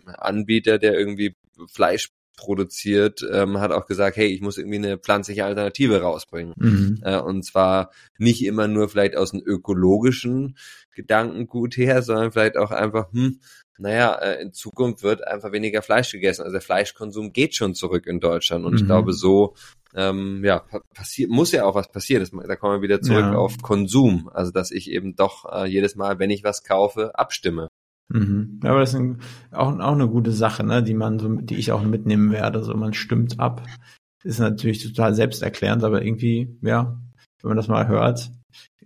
Anbieter, der irgendwie Fleisch produziert, ähm, hat auch gesagt, hey, ich muss irgendwie eine pflanzliche Alternative rausbringen. Mhm. Äh, und zwar nicht immer nur vielleicht aus einem ökologischen Gedankengut her, sondern vielleicht auch einfach, hm, naja, äh, in Zukunft wird einfach weniger Fleisch gegessen. Also der Fleischkonsum geht schon zurück in Deutschland. Und mhm. ich glaube, so ähm, ja, passiert, muss ja auch was passieren. Da kommen wir wieder zurück ja. auf Konsum. Also dass ich eben doch äh, jedes Mal, wenn ich was kaufe, abstimme. Mhm. Aber das ist ein, auch, auch eine gute Sache, ne, die man so, die ich auch mitnehmen werde. So, man stimmt ab. Ist natürlich total selbsterklärend, aber irgendwie, ja, wenn man das mal hört,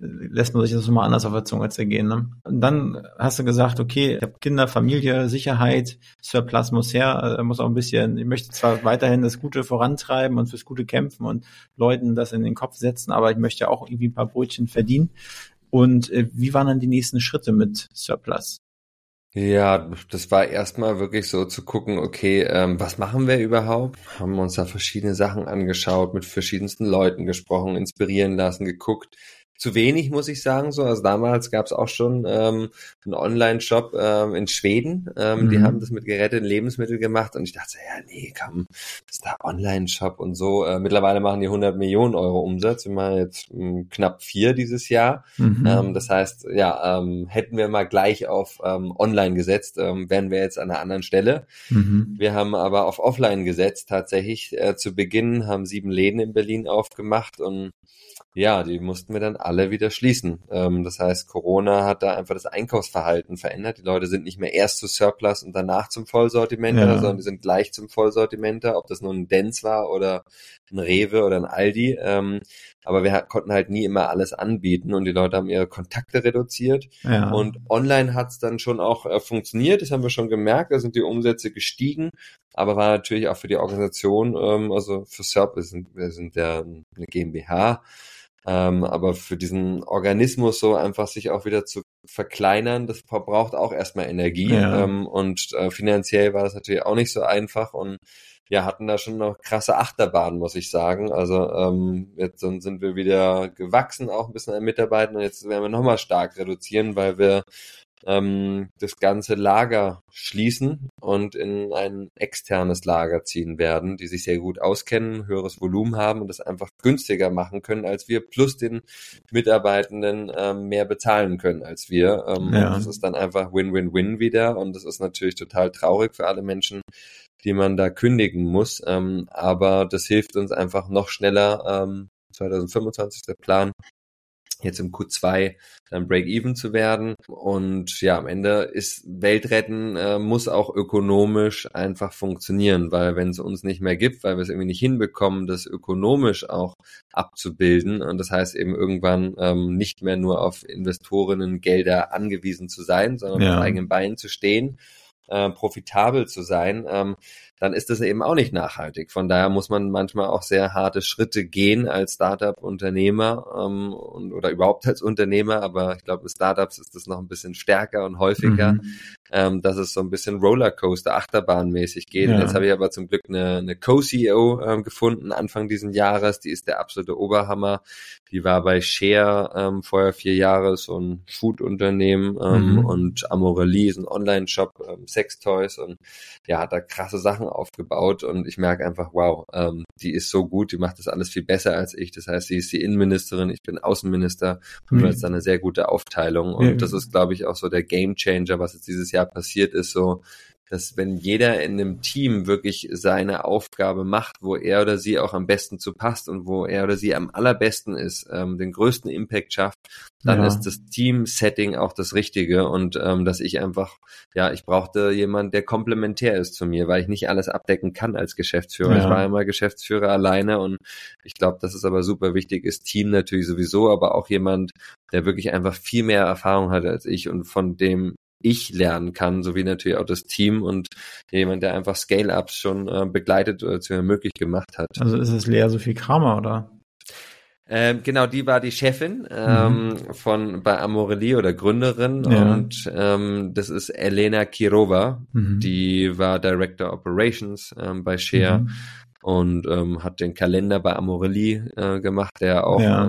lässt man sich das mal anders auf der Zunge zergehen. Ne? Und dann hast du gesagt, okay, ich habe Kinder, Familie, Sicherheit, Surplus muss her, äh, muss auch ein bisschen, ich möchte zwar weiterhin das Gute vorantreiben und fürs Gute kämpfen und Leuten das in den Kopf setzen, aber ich möchte auch irgendwie ein paar Brötchen verdienen. Und äh, wie waren dann die nächsten Schritte mit Surplus? Ja, das war erstmal wirklich so zu gucken, okay, ähm, was machen wir überhaupt? Haben uns da verschiedene Sachen angeschaut, mit verschiedensten Leuten gesprochen, inspirieren lassen, geguckt, zu wenig, muss ich sagen. So, also damals gab es auch schon ähm, einen Online-Shop ähm, in Schweden. Ähm, mhm. Die haben das mit geretteten Lebensmitteln gemacht und ich dachte, ja, nee, komm, das ist da Online-Shop und so. Äh, mittlerweile machen die 100 Millionen Euro Umsatz. Wir machen jetzt ähm, knapp vier dieses Jahr. Mhm. Ähm, das heißt, ja, ähm, hätten wir mal gleich auf ähm, Online gesetzt, ähm, wären wir jetzt an einer anderen Stelle. Mhm. Wir haben aber auf Offline gesetzt tatsächlich. Äh, zu Beginn haben sieben Läden in Berlin aufgemacht und ja, die mussten wir dann alle wieder schließen. Ähm, das heißt, Corona hat da einfach das Einkaufsverhalten verändert. Die Leute sind nicht mehr erst zu Surplus und danach zum Vollsortimenter, ja. sondern die sind gleich zum Vollsortimenter, ob das nun ein Dens war oder ein Rewe oder ein Aldi. Ähm, aber wir konnten halt nie immer alles anbieten und die Leute haben ihre Kontakte reduziert. Ja. Und online hat es dann schon auch äh, funktioniert, das haben wir schon gemerkt, da sind die Umsätze gestiegen, aber war natürlich auch für die Organisation, ähm, also für SERP, wir sind, wir sind ja eine GmbH, ähm, aber für diesen Organismus so einfach sich auch wieder zu verkleinern, das verbraucht auch erstmal Energie. Ja. Ähm, und äh, finanziell war das natürlich auch nicht so einfach und ja, hatten da schon noch krasse Achterbahnen, muss ich sagen. Also ähm, jetzt sind wir wieder gewachsen, auch ein bisschen an Mitarbeitern und jetzt werden wir nochmal stark reduzieren, weil wir ähm, das ganze Lager schließen und in ein externes Lager ziehen werden, die sich sehr gut auskennen, höheres Volumen haben und das einfach günstiger machen können als wir, plus den Mitarbeitenden ähm, mehr bezahlen können als wir. Ähm, ja. Das ist dann einfach Win-Win-Win wieder und das ist natürlich total traurig für alle Menschen, die man da kündigen muss. Ähm, aber das hilft uns einfach noch schneller. Ähm, 2025 der Plan, jetzt im Q2 dann Break-Even zu werden. Und ja, am Ende ist Weltretten äh, muss auch ökonomisch einfach funktionieren, weil wenn es uns nicht mehr gibt, weil wir es irgendwie nicht hinbekommen, das ökonomisch auch abzubilden und das heißt eben irgendwann ähm, nicht mehr nur auf Investorinnen Gelder angewiesen zu sein, sondern ja. auf eigenen Beinen zu stehen, äh, profitabel zu sein, ähm, dann ist das eben auch nicht nachhaltig. Von daher muss man manchmal auch sehr harte Schritte gehen als Startup-Unternehmer ähm, und, oder überhaupt als Unternehmer, aber ich glaube, Startups ist das noch ein bisschen stärker und häufiger, mhm. ähm, dass es so ein bisschen Rollercoaster, Achterbahnmäßig geht. Ja. Jetzt habe ich aber zum Glück eine, eine Co-CEO ähm, gefunden Anfang diesen Jahres, die ist der absolute Oberhammer. Die war bei Share ähm, vorher vier Jahre, so ein Food-Unternehmen ähm, mhm. und Amorelie ist ein Online-Shop, ähm, Sextoys und ja, hat da krasse Sachen aufgebaut und ich merke einfach, wow, ähm, die ist so gut, die macht das alles viel besser als ich. Das heißt, sie ist die Innenministerin, ich bin Außenminister und mhm. das ist eine sehr gute Aufteilung und ja. das ist, glaube ich, auch so der Game Changer, was jetzt dieses Jahr passiert ist, so dass wenn jeder in einem Team wirklich seine Aufgabe macht, wo er oder sie auch am besten zu passt und wo er oder sie am allerbesten ist, ähm, den größten Impact schafft, dann ja. ist das Team-Setting auch das Richtige und ähm, dass ich einfach, ja, ich brauchte jemand, der komplementär ist zu mir, weil ich nicht alles abdecken kann als Geschäftsführer. Ja. Ich war immer Geschäftsführer alleine und ich glaube, dass es aber super wichtig ist, Team natürlich sowieso, aber auch jemand, der wirklich einfach viel mehr Erfahrung hat als ich und von dem ich lernen kann, sowie natürlich auch das Team und jemand, der einfach Scale-Ups schon äh, begleitet oder zu mir möglich gemacht hat. Also ist es Lea Sophie Kramer, oder? Ähm, genau, die war die Chefin ähm, mhm. von bei Amorelie oder Gründerin ja. und ähm, das ist Elena Kirova, mhm. die war Director Operations ähm, bei Share mhm. und ähm, hat den Kalender bei Amorelie äh, gemacht, der auch ja.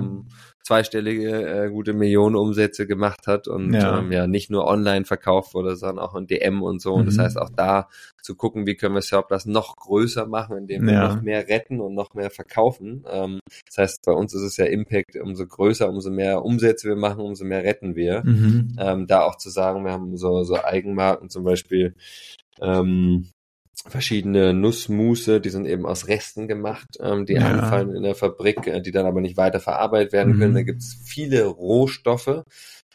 Zweistellige äh, gute Millionen Umsätze gemacht hat und ja. Ähm, ja nicht nur online verkauft wurde, sondern auch in DM und so. Und das mhm. heißt auch da zu gucken, wie können wir Surplus noch größer machen, indem wir ja. noch mehr retten und noch mehr verkaufen. Ähm, das heißt, bei uns ist es ja Impact, umso größer, umso mehr Umsätze wir machen, umso mehr retten wir. Mhm. Ähm, da auch zu sagen, wir haben so, so Eigenmarken zum Beispiel, ähm, verschiedene Nussmusse, die sind eben aus Resten gemacht, ähm, die ja. anfallen in der Fabrik, äh, die dann aber nicht weiter verarbeitet werden können. Mhm. Da gibt es viele Rohstoffe,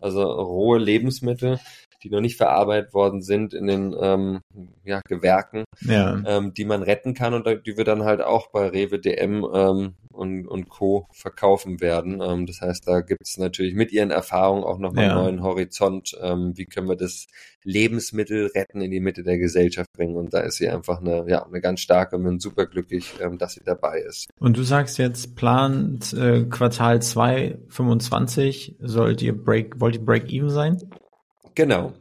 also rohe Lebensmittel, die noch nicht verarbeitet worden sind in den ähm, ja, Gewerken, ja. Ähm, die man retten kann und die wir dann halt auch bei Rewe DM ähm, und, und Co. verkaufen werden. Ähm, das heißt, da gibt es natürlich mit ihren Erfahrungen auch nochmal ja. einen neuen Horizont. Ähm, wie können wir das Lebensmittel retten in die Mitte der Gesellschaft bringen? Und da ist sie einfach eine, ja, eine ganz starke und bin super glücklich, ähm, dass sie dabei ist. Und du sagst jetzt, plant äh, Quartal 2 25, sollt ihr Break, wollt ihr Break-Even sein? Genau.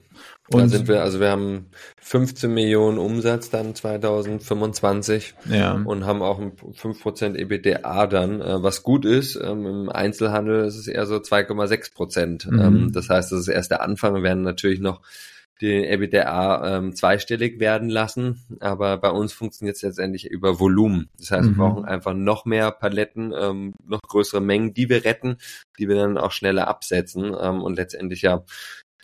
Und da sind wir, also wir haben 15 Millionen Umsatz dann 2025 ja. und haben auch ein 5% EBDA dann, äh, was gut ist. Ähm, Im Einzelhandel ist es eher so 2,6 Prozent. Mhm. Ähm, das heißt, das ist erst der Anfang. Wir werden natürlich noch den EBITDA ähm, zweistellig werden lassen, aber bei uns funktioniert es letztendlich über Volumen. Das heißt, mhm. wir brauchen einfach noch mehr Paletten, ähm, noch größere Mengen, die wir retten, die wir dann auch schneller absetzen ähm, und letztendlich ja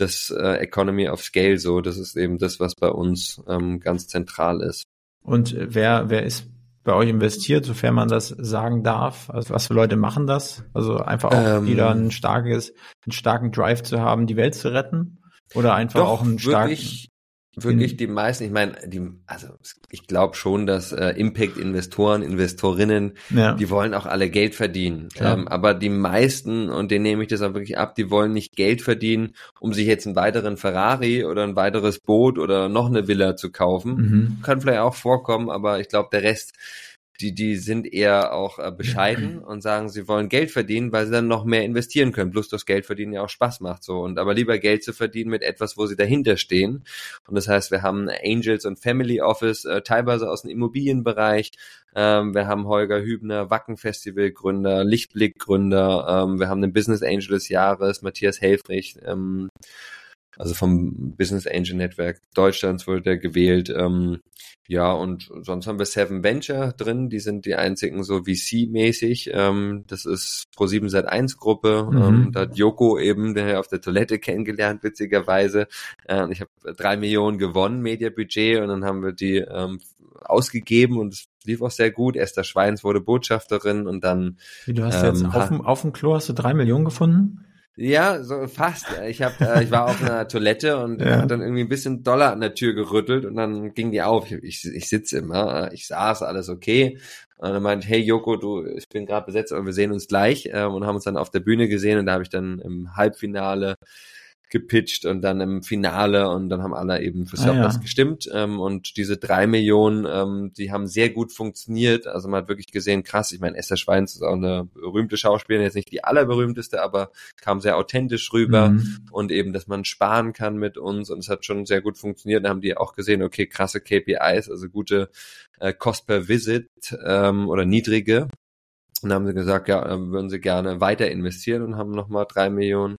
das äh, Economy of Scale so. Das ist eben das, was bei uns ähm, ganz zentral ist. Und wer, wer ist bei euch investiert, sofern man das sagen darf? Also was für Leute machen das? Also einfach auch ähm, wieder ein starkes, einen starken Drive zu haben, die Welt zu retten? Oder einfach doch, auch einen starken. Wirklich, wirklich die meisten, ich meine, die, also ich glaube schon, dass äh, Impact-Investoren, Investorinnen, ja. die wollen auch alle Geld verdienen. Ähm, aber die meisten, und denen nehme ich das auch wirklich ab, die wollen nicht Geld verdienen, um sich jetzt einen weiteren Ferrari oder ein weiteres Boot oder noch eine Villa zu kaufen. Mhm. Kann vielleicht auch vorkommen, aber ich glaube, der Rest die, die sind eher auch äh, bescheiden *clears throat* und sagen, sie wollen Geld verdienen, weil sie dann noch mehr investieren können. Plus das Geld verdienen ja auch Spaß macht so. Und aber lieber Geld zu verdienen mit etwas, wo sie dahinter stehen. Und das heißt, wir haben Angels und Family Office, äh, teilweise aus dem Immobilienbereich. Ähm, wir haben Holger Hübner, Wacken Festival Gründer, Lichtblick Gründer. Ähm, wir haben den Business Angel des Jahres, Matthias Helfrich. Ähm, also vom Business Angel Netzwerk Deutschlands wurde der gewählt. Ähm, ja, und sonst haben wir Seven Venture drin, die sind die einzigen so VC-mäßig. Ähm, das ist Pro7 Sat 1 Gruppe. Mhm. Ähm, da hat Joko eben, der auf der Toilette kennengelernt, witzigerweise. Ähm, ich habe drei Millionen gewonnen, Mediabudget, und dann haben wir die ähm, ausgegeben und es lief auch sehr gut. Esther Schweins wurde Botschafterin und dann. Wie, du hast ähm, jetzt auf dem, auf dem Klo hast du drei Millionen gefunden? Ja, so fast. Ich hab, äh, ich war auf einer *laughs* Toilette und ja. hat dann irgendwie ein bisschen Dollar an der Tür gerüttelt und dann ging die auf. Ich, ich, ich sitze immer, ich saß, alles okay. Und dann meinte ich, hey Joko, du, ich bin gerade besetzt, aber wir sehen uns gleich äh, und haben uns dann auf der Bühne gesehen und da habe ich dann im Halbfinale gepitcht und dann im Finale und dann haben alle eben für Surplus ah, ja. gestimmt ähm, und diese drei Millionen, ähm, die haben sehr gut funktioniert. Also man hat wirklich gesehen, krass, ich meine, Esther Schweins ist auch eine berühmte Schauspielerin, jetzt nicht die allerberühmteste, aber kam sehr authentisch rüber mhm. und eben, dass man sparen kann mit uns und es hat schon sehr gut funktioniert. Da haben die auch gesehen, okay, krasse KPIs, also gute äh, Cost per Visit ähm, oder niedrige dann haben sie gesagt, ja, würden sie gerne weiter investieren und haben nochmal drei Millionen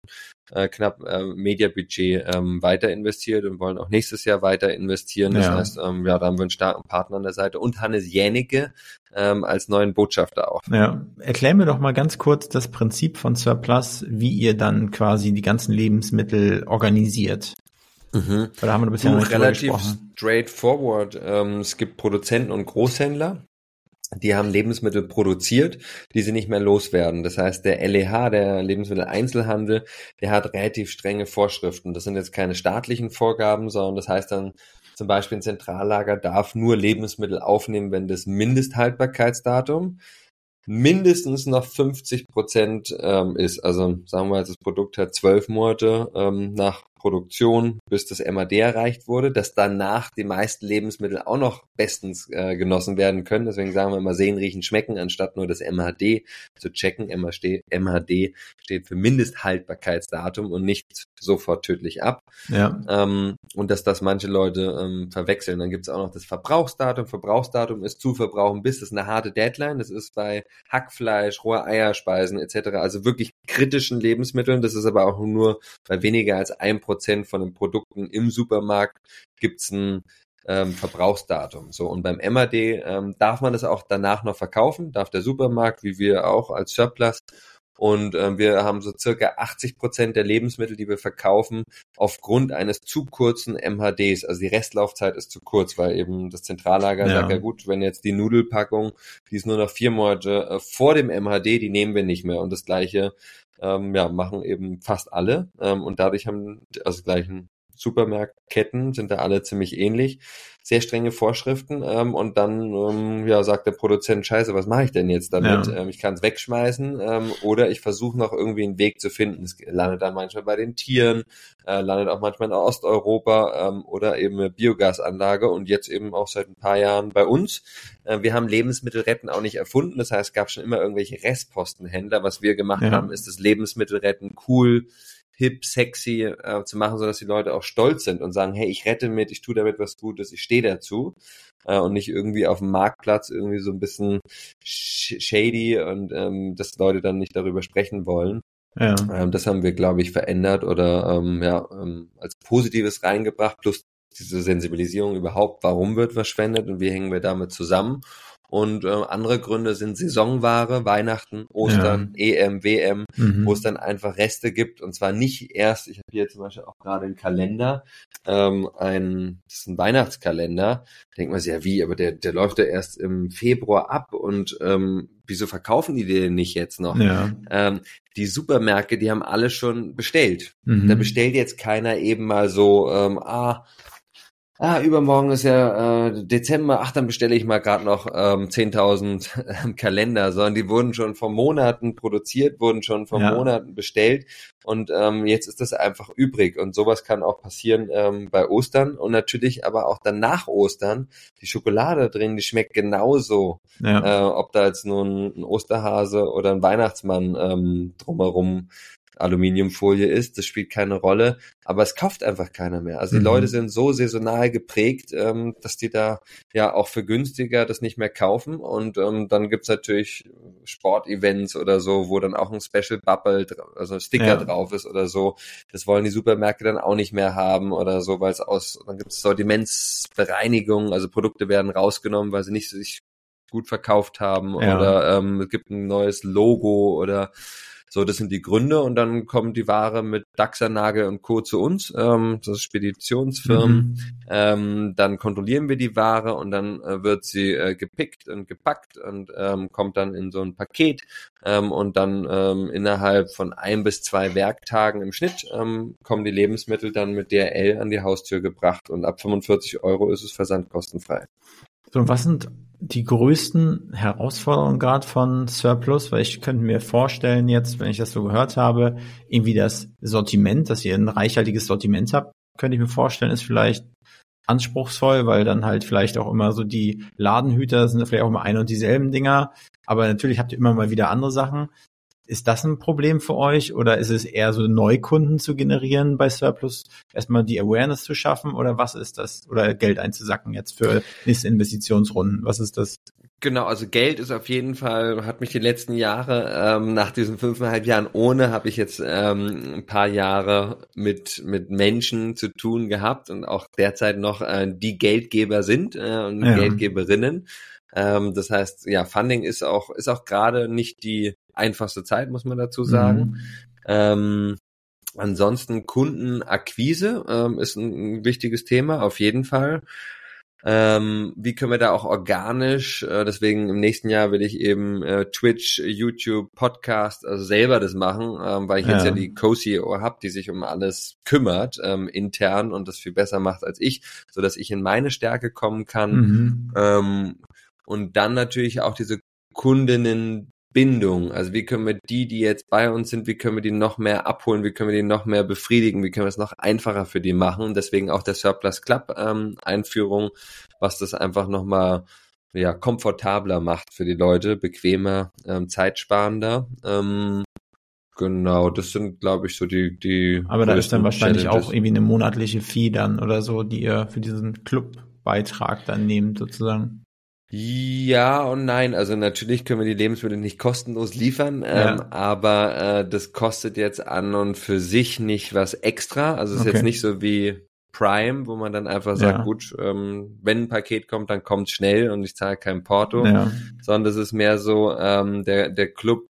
äh, knapp äh, Mediabudget ähm, weiter investiert und wollen auch nächstes Jahr weiter investieren. Das ja. heißt, ähm, ja, da haben wir einen starken Partner an der Seite und Hannes Jänicke ähm, als neuen Botschafter auch. Ja, erklär mir doch mal ganz kurz das Prinzip von Surplus, wie ihr dann quasi die ganzen Lebensmittel organisiert. Mhm. Oder haben wir bisher du, relativ straightforward. Ähm, es gibt Produzenten und Großhändler die haben Lebensmittel produziert, die sie nicht mehr loswerden. Das heißt, der LEH, der Lebensmitteleinzelhandel, der hat relativ strenge Vorschriften. Das sind jetzt keine staatlichen Vorgaben, sondern das heißt dann zum Beispiel ein Zentrallager darf nur Lebensmittel aufnehmen, wenn das Mindesthaltbarkeitsdatum mindestens noch 50 Prozent ähm, ist. Also sagen wir, das Produkt hat zwölf Monate ähm, nach Produktion, bis das MAD erreicht wurde, dass danach die meisten Lebensmittel auch noch bestens äh, genossen werden können. Deswegen sagen wir immer sehen, riechen, schmecken, anstatt nur das MHD zu checken. MHD steht für Mindesthaltbarkeitsdatum und nicht sofort tödlich ab. Ja. Ähm, und dass das manche Leute ähm, verwechseln. Dann gibt es auch noch das Verbrauchsdatum. Verbrauchsdatum ist zu verbrauchen bis. Das ist eine harte Deadline. Das ist bei Hackfleisch, rohe Eierspeisen etc. Also wirklich kritischen Lebensmitteln. Das ist aber auch nur bei weniger als ein Prozent von den Produkten im Supermarkt gibt's ein ähm, Verbrauchsdatum. So und beim MAD ähm, darf man das auch danach noch verkaufen, darf der Supermarkt, wie wir auch als Surplus. Und ähm, wir haben so circa 80 Prozent der Lebensmittel, die wir verkaufen, aufgrund eines zu kurzen MHDs. Also die Restlaufzeit ist zu kurz, weil eben das Zentrallager ja. sagt, ja gut, wenn jetzt die Nudelpackung, die ist nur noch vier Monate äh, vor dem MHD, die nehmen wir nicht mehr. Und das gleiche ähm, ja, machen eben fast alle. Ähm, und dadurch haben also gleichen Supermarktketten sind da alle ziemlich ähnlich sehr strenge Vorschriften ähm, und dann ähm, ja sagt der Produzent Scheiße, was mache ich denn jetzt damit? Ja. Ähm, ich kann es wegschmeißen ähm, oder ich versuche noch irgendwie einen Weg zu finden. Es landet dann manchmal bei den Tieren, äh, landet auch manchmal in Osteuropa ähm, oder eben eine Biogasanlage und jetzt eben auch seit ein paar Jahren bei uns. Äh, wir haben Lebensmittelretten auch nicht erfunden, das heißt, es gab schon immer irgendwelche Restpostenhändler. Was wir gemacht ja. haben, ist das Lebensmittelretten cool hip, sexy äh, zu machen, so dass die Leute auch stolz sind und sagen, hey, ich rette mit, ich tue damit was Gutes, ich stehe dazu äh, und nicht irgendwie auf dem Marktplatz irgendwie so ein bisschen shady und ähm, dass Leute dann nicht darüber sprechen wollen. Ja. Ähm, das haben wir, glaube ich, verändert oder ähm, ja ähm, als Positives reingebracht, plus diese Sensibilisierung überhaupt, warum wird was spendet und wie hängen wir damit zusammen. Und äh, andere Gründe sind Saisonware, Weihnachten, Ostern, ja. EM, WM, mhm. wo es dann einfach Reste gibt. Und zwar nicht erst, ich habe hier zum Beispiel auch gerade einen Kalender, ähm, ein, das ist ein Weihnachtskalender. Denkt man sich, ja wie, aber der, der läuft ja erst im Februar ab und ähm, wieso verkaufen die den nicht jetzt noch? Ja. Ähm, die Supermärkte, die haben alle schon bestellt. Mhm. Da bestellt jetzt keiner eben mal so, ähm, ah, ah, übermorgen ist ja äh, Dezember, ach, dann bestelle ich mal gerade noch ähm, 10.000 äh, Kalender, sondern die wurden schon vor Monaten produziert, wurden schon vor ja. Monaten bestellt. Und ähm, jetzt ist das einfach übrig. Und sowas kann auch passieren ähm, bei Ostern. Und natürlich aber auch dann nach Ostern, die Schokolade drin, die schmeckt genauso, ja. äh, ob da jetzt nun ein Osterhase oder ein Weihnachtsmann ähm, drumherum Aluminiumfolie ist, das spielt keine Rolle, aber es kauft einfach keiner mehr. Also die mhm. Leute sind so saisonal geprägt, ähm, dass die da ja auch für günstiger das nicht mehr kaufen und ähm, dann gibt's natürlich Sportevents oder so, wo dann auch ein Special Bubble, also Sticker ja. drauf ist oder so. Das wollen die Supermärkte dann auch nicht mehr haben oder so, weil es aus, dann gibt's Sortimentsbereinigung, also Produkte werden rausgenommen, weil sie nicht sich gut verkauft haben ja. oder ähm, es gibt ein neues Logo oder so, das sind die Gründe und dann kommt die Ware mit Daxernagel und Co. zu uns, ähm, das ist Speditionsfirmen. Mhm. Ähm, dann kontrollieren wir die Ware und dann äh, wird sie äh, gepickt und gepackt und ähm, kommt dann in so ein Paket ähm, und dann ähm, innerhalb von ein bis zwei Werktagen im Schnitt ähm, kommen die Lebensmittel dann mit DRL an die Haustür gebracht und ab 45 Euro ist es versandkostenfrei. So, was sind die größten Herausforderungen gerade von Surplus? Weil ich könnte mir vorstellen jetzt, wenn ich das so gehört habe, irgendwie das Sortiment, dass ihr ein reichhaltiges Sortiment habt, könnte ich mir vorstellen, ist vielleicht anspruchsvoll, weil dann halt vielleicht auch immer so die Ladenhüter sind vielleicht auch immer ein und dieselben Dinger. Aber natürlich habt ihr immer mal wieder andere Sachen. Ist das ein Problem für euch oder ist es eher so Neukunden zu generieren bei Surplus, erstmal die Awareness zu schaffen oder was ist das? Oder Geld einzusacken jetzt für nächste Investitionsrunden? Was ist das? Genau, also Geld ist auf jeden Fall, hat mich die letzten Jahre, ähm, nach diesen fünfeinhalb Jahren ohne, habe ich jetzt ähm, ein paar Jahre mit, mit Menschen zu tun gehabt und auch derzeit noch äh, die Geldgeber sind äh, und ja. Geldgeberinnen. Ähm, das heißt, ja, Funding ist auch, ist auch gerade nicht die einfachste Zeit, muss man dazu sagen. Mhm. Ähm, ansonsten Kundenakquise ähm, ist ein, wichtiges Thema, auf jeden Fall. Ähm, wie können wir da auch organisch, äh, deswegen im nächsten Jahr will ich eben äh, Twitch, YouTube, Podcast, also selber das machen, ähm, weil ich ja. jetzt ja die Co-CEO habe, die sich um alles kümmert, ähm, intern und das viel besser macht als ich, so dass ich in meine Stärke kommen kann. Mhm. Ähm, und dann natürlich auch diese Kundinnen Bindung. Also wie können wir die, die jetzt bei uns sind, wie können wir die noch mehr abholen, wie können wir die noch mehr befriedigen, wie können wir es noch einfacher für die machen. Deswegen auch der Surplus Club ähm, Einführung, was das einfach nochmal ja, komfortabler macht für die Leute, bequemer, ähm, zeitsparender. Ähm, genau, das sind, glaube ich, so die, die. Aber da ist dann wahrscheinlich Challenges. auch irgendwie eine monatliche Fee dann oder so, die ihr für diesen Clubbeitrag dann nehmt, sozusagen. Ja und nein. Also natürlich können wir die Lebensmittel nicht kostenlos liefern, ja. ähm, aber äh, das kostet jetzt an und für sich nicht was extra. Also es ist okay. jetzt nicht so wie Prime, wo man dann einfach sagt, ja. gut, ähm, wenn ein Paket kommt, dann kommt schnell und ich zahle kein Porto, ja. sondern es ist mehr so, ähm, der, der Club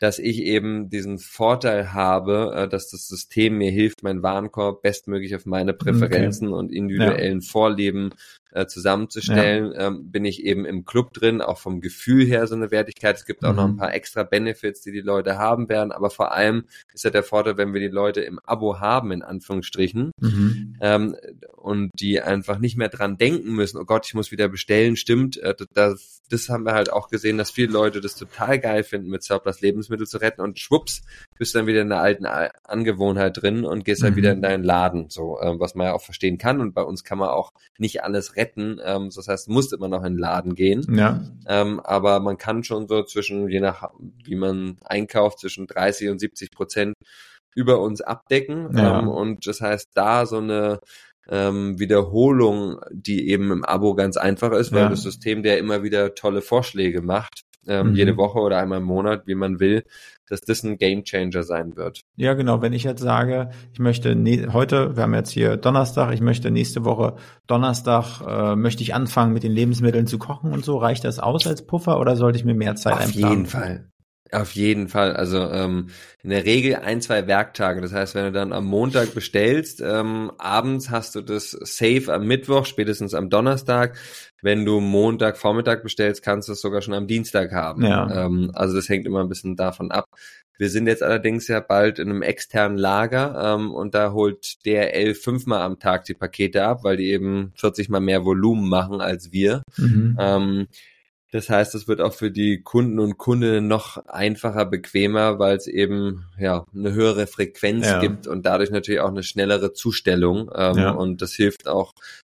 dass ich eben diesen Vorteil habe, äh, dass das System mir hilft, meinen Warenkorb bestmöglich auf meine Präferenzen okay. und individuellen ja. Vorlieben äh, zusammenzustellen, ja. ähm, bin ich eben im Club drin, auch vom Gefühl her so eine Wertigkeit. Es gibt auch mhm. noch ein mhm. paar extra Benefits, die die Leute haben werden, aber vor allem ist ja der Vorteil, wenn wir die Leute im Abo haben, in Anführungsstrichen, mhm. ähm, und die einfach nicht mehr dran denken müssen, oh Gott, ich muss wieder bestellen, stimmt, äh, das, das haben wir halt auch gesehen, dass viele Leute das total geil finden, mit Surplus Lebensmittel zu retten und schwupps, bist dann wieder in der alten Angewohnheit drin und gehst mhm. halt wieder in deinen Laden, so, äh, was man ja auch verstehen kann und bei uns kann man auch nicht alles retten. Ähm, das heißt, muss immer noch in den Laden gehen. Ja. Ähm, aber man kann schon so zwischen, je nach wie man einkauft, zwischen 30 und 70 Prozent über uns abdecken. Ja. Ähm, und das heißt, da so eine ähm, Wiederholung, die eben im Abo ganz einfach ist, weil ja. das System der immer wieder tolle Vorschläge macht, ähm, mhm. jede Woche oder einmal im Monat, wie man will, dass das ein Gamechanger sein wird. Ja, genau. Wenn ich jetzt sage, ich möchte ne heute, wir haben jetzt hier Donnerstag, ich möchte nächste Woche Donnerstag, äh, möchte ich anfangen mit den Lebensmitteln zu kochen und so, reicht das aus als Puffer oder sollte ich mir mehr Zeit Auf einplanen? Auf jeden Fall. Auf jeden Fall. Also ähm, in der Regel ein, zwei Werktage. Das heißt, wenn du dann am Montag bestellst, ähm, abends hast du das safe am Mittwoch, spätestens am Donnerstag. Wenn du Montag Vormittag bestellst, kannst du es sogar schon am Dienstag haben. Ja. Ähm, also das hängt immer ein bisschen davon ab. Wir sind jetzt allerdings ja bald in einem externen Lager ähm, und da holt DRL fünfmal am Tag die Pakete ab, weil die eben 40 mal mehr Volumen machen als wir. Mhm. Ähm, das heißt, es wird auch für die Kunden und Kundinnen noch einfacher, bequemer, weil es eben ja eine höhere Frequenz ja. gibt und dadurch natürlich auch eine schnellere Zustellung. Ähm, ja. Und das hilft auch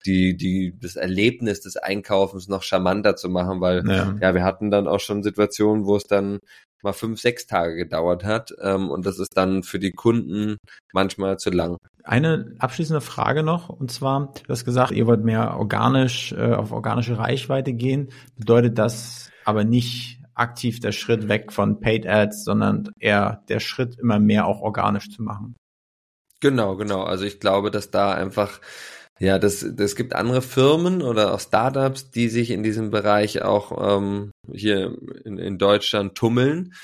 die, die, das Erlebnis des Einkaufens noch charmanter zu machen, weil ja. ja, wir hatten dann auch schon Situationen, wo es dann mal fünf, sechs Tage gedauert hat. Ähm, und das ist dann für die Kunden manchmal zu lang. Eine abschließende Frage noch, und zwar, du hast gesagt, ihr wollt mehr organisch, äh, auf organische Reichweite gehen. Bedeutet das aber nicht aktiv der Schritt weg von Paid Ads, sondern eher der Schritt immer mehr auch organisch zu machen? Genau, genau. Also ich glaube, dass da einfach ja, das, das gibt andere Firmen oder auch Startups, die sich in diesem Bereich auch ähm, hier in, in Deutschland tummeln.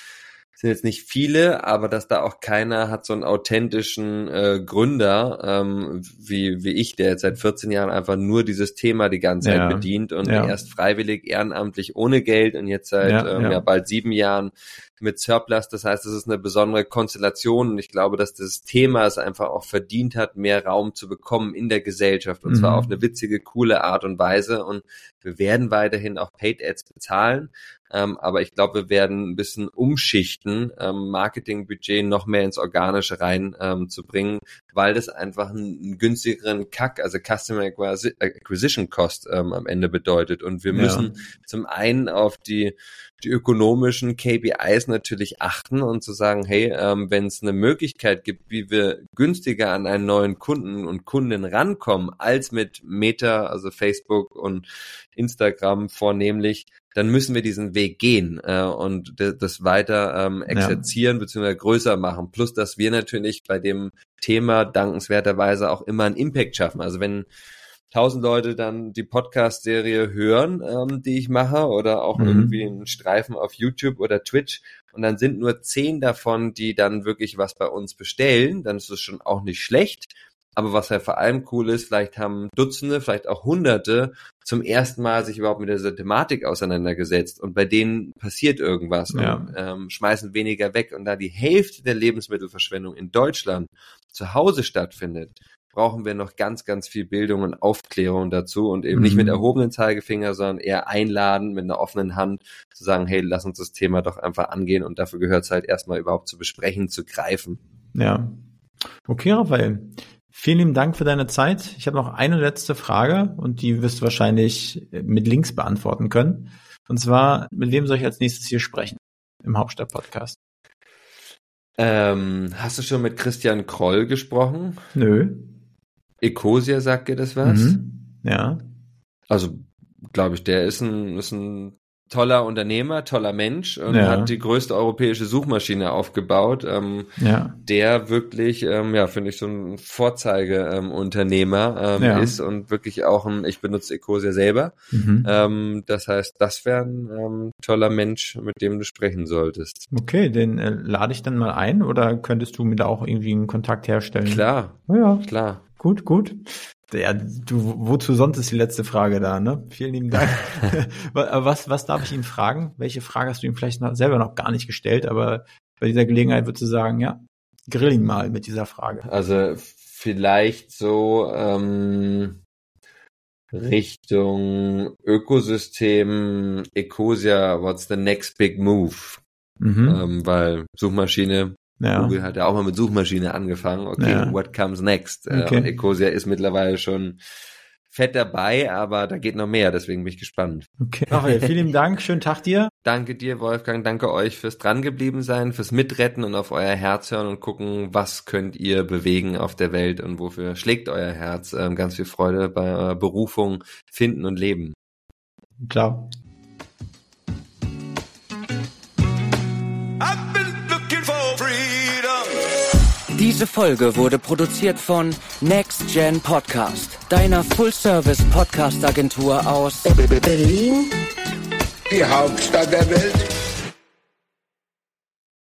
Sind jetzt nicht viele, aber dass da auch keiner hat so einen authentischen äh, Gründer ähm, wie, wie ich, der jetzt seit 14 Jahren einfach nur dieses Thema die ganze Zeit ja. bedient und ja. erst freiwillig, ehrenamtlich, ohne Geld und jetzt seit ja, ähm, ja. bald sieben Jahren mit Surplus. Das heißt, es ist eine besondere Konstellation und ich glaube, dass das Thema es einfach auch verdient hat, mehr Raum zu bekommen in der Gesellschaft und mhm. zwar auf eine witzige, coole Art und Weise und wir werden weiterhin auch Paid Ads bezahlen. Ähm, aber ich glaube, wir werden ein bisschen umschichten, ähm, Marketingbudget noch mehr ins Organische rein ähm, zu bringen, weil das einfach einen, günstigeren Kack, also Customer Acquisition Cost ähm, am Ende bedeutet. Und wir müssen ja. zum einen auf die die ökonomischen KPIs natürlich achten und zu sagen, hey, ähm, wenn es eine Möglichkeit gibt, wie wir günstiger an einen neuen Kunden und Kunden rankommen, als mit Meta, also Facebook und Instagram vornehmlich, dann müssen wir diesen Weg gehen äh, und das weiter ähm, exerzieren ja. bzw. größer machen. Plus, dass wir natürlich bei dem Thema dankenswerterweise auch immer einen Impact schaffen. Also wenn tausend Leute dann die Podcast-Serie hören, ähm, die ich mache, oder auch mhm. irgendwie einen Streifen auf YouTube oder Twitch, und dann sind nur zehn davon, die dann wirklich was bei uns bestellen, dann ist es schon auch nicht schlecht. Aber was ja vor allem cool ist, vielleicht haben Dutzende, vielleicht auch Hunderte zum ersten Mal sich überhaupt mit dieser Thematik auseinandergesetzt und bei denen passiert irgendwas ja. und ähm, schmeißen weniger weg. Und da die Hälfte der Lebensmittelverschwendung in Deutschland zu Hause stattfindet, brauchen wir noch ganz, ganz viel Bildung und Aufklärung dazu und eben mhm. nicht mit mhm. erhobenen Zeigefinger, sondern eher einladen mit einer offenen Hand zu sagen, hey, lass uns das Thema doch einfach angehen und dafür gehört es halt erstmal überhaupt zu besprechen, zu greifen. Ja. Okay, Raphael. Vielen lieben Dank für deine Zeit. Ich habe noch eine letzte Frage und die wirst du wahrscheinlich mit Links beantworten können. Und zwar, mit wem soll ich als nächstes hier sprechen im Hauptstadt-Podcast? Ähm, hast du schon mit Christian Kroll gesprochen? Nö. Ecosia sagt dir das was? Mhm. Ja. Also, glaube ich, der ist ein, ist ein toller Unternehmer, toller Mensch und ja. hat die größte europäische Suchmaschine aufgebaut, ähm, ja. der wirklich, ähm, ja, finde ich, so ein Vorzeigeunternehmer ähm, ja. ist und wirklich auch ein, ich benutze Ecosia selber. Mhm. Ähm, das heißt, das wäre ein ähm, toller Mensch, mit dem du sprechen solltest. Okay, den äh, lade ich dann mal ein oder könntest du mir da auch irgendwie einen Kontakt herstellen? Klar, ja. klar. Gut, gut. Ja, du, wozu sonst ist die letzte Frage da, ne? Vielen lieben Dank. *laughs* *laughs* was, was darf ich ihn fragen? Welche Frage hast du ihm vielleicht noch, selber noch gar nicht gestellt, aber bei dieser Gelegenheit würdest du sagen, ja, grill ihn mal mit dieser Frage. Also vielleicht so ähm, Richtung Ökosystem Ecosia, what's the next big move? Mhm. Ähm, weil Suchmaschine ja. Google hat ja auch mal mit Suchmaschine angefangen. Okay, ja. what comes next? Äh, okay. Und Ecosia ist mittlerweile schon fett dabei, aber da geht noch mehr, deswegen bin ich gespannt. Okay. Raphael, vielen Dank, schönen Tag dir. Danke dir, Wolfgang, danke euch fürs drangeblieben sein, fürs Mitretten und auf euer Herz hören und gucken, was könnt ihr bewegen auf der Welt und wofür schlägt euer Herz. Ähm, ganz viel Freude bei eurer Berufung finden und leben. Ciao. Diese Folge wurde produziert von Next Gen Podcast, deiner Full-Service-Podcast-Agentur aus Berlin, die Hauptstadt der Welt.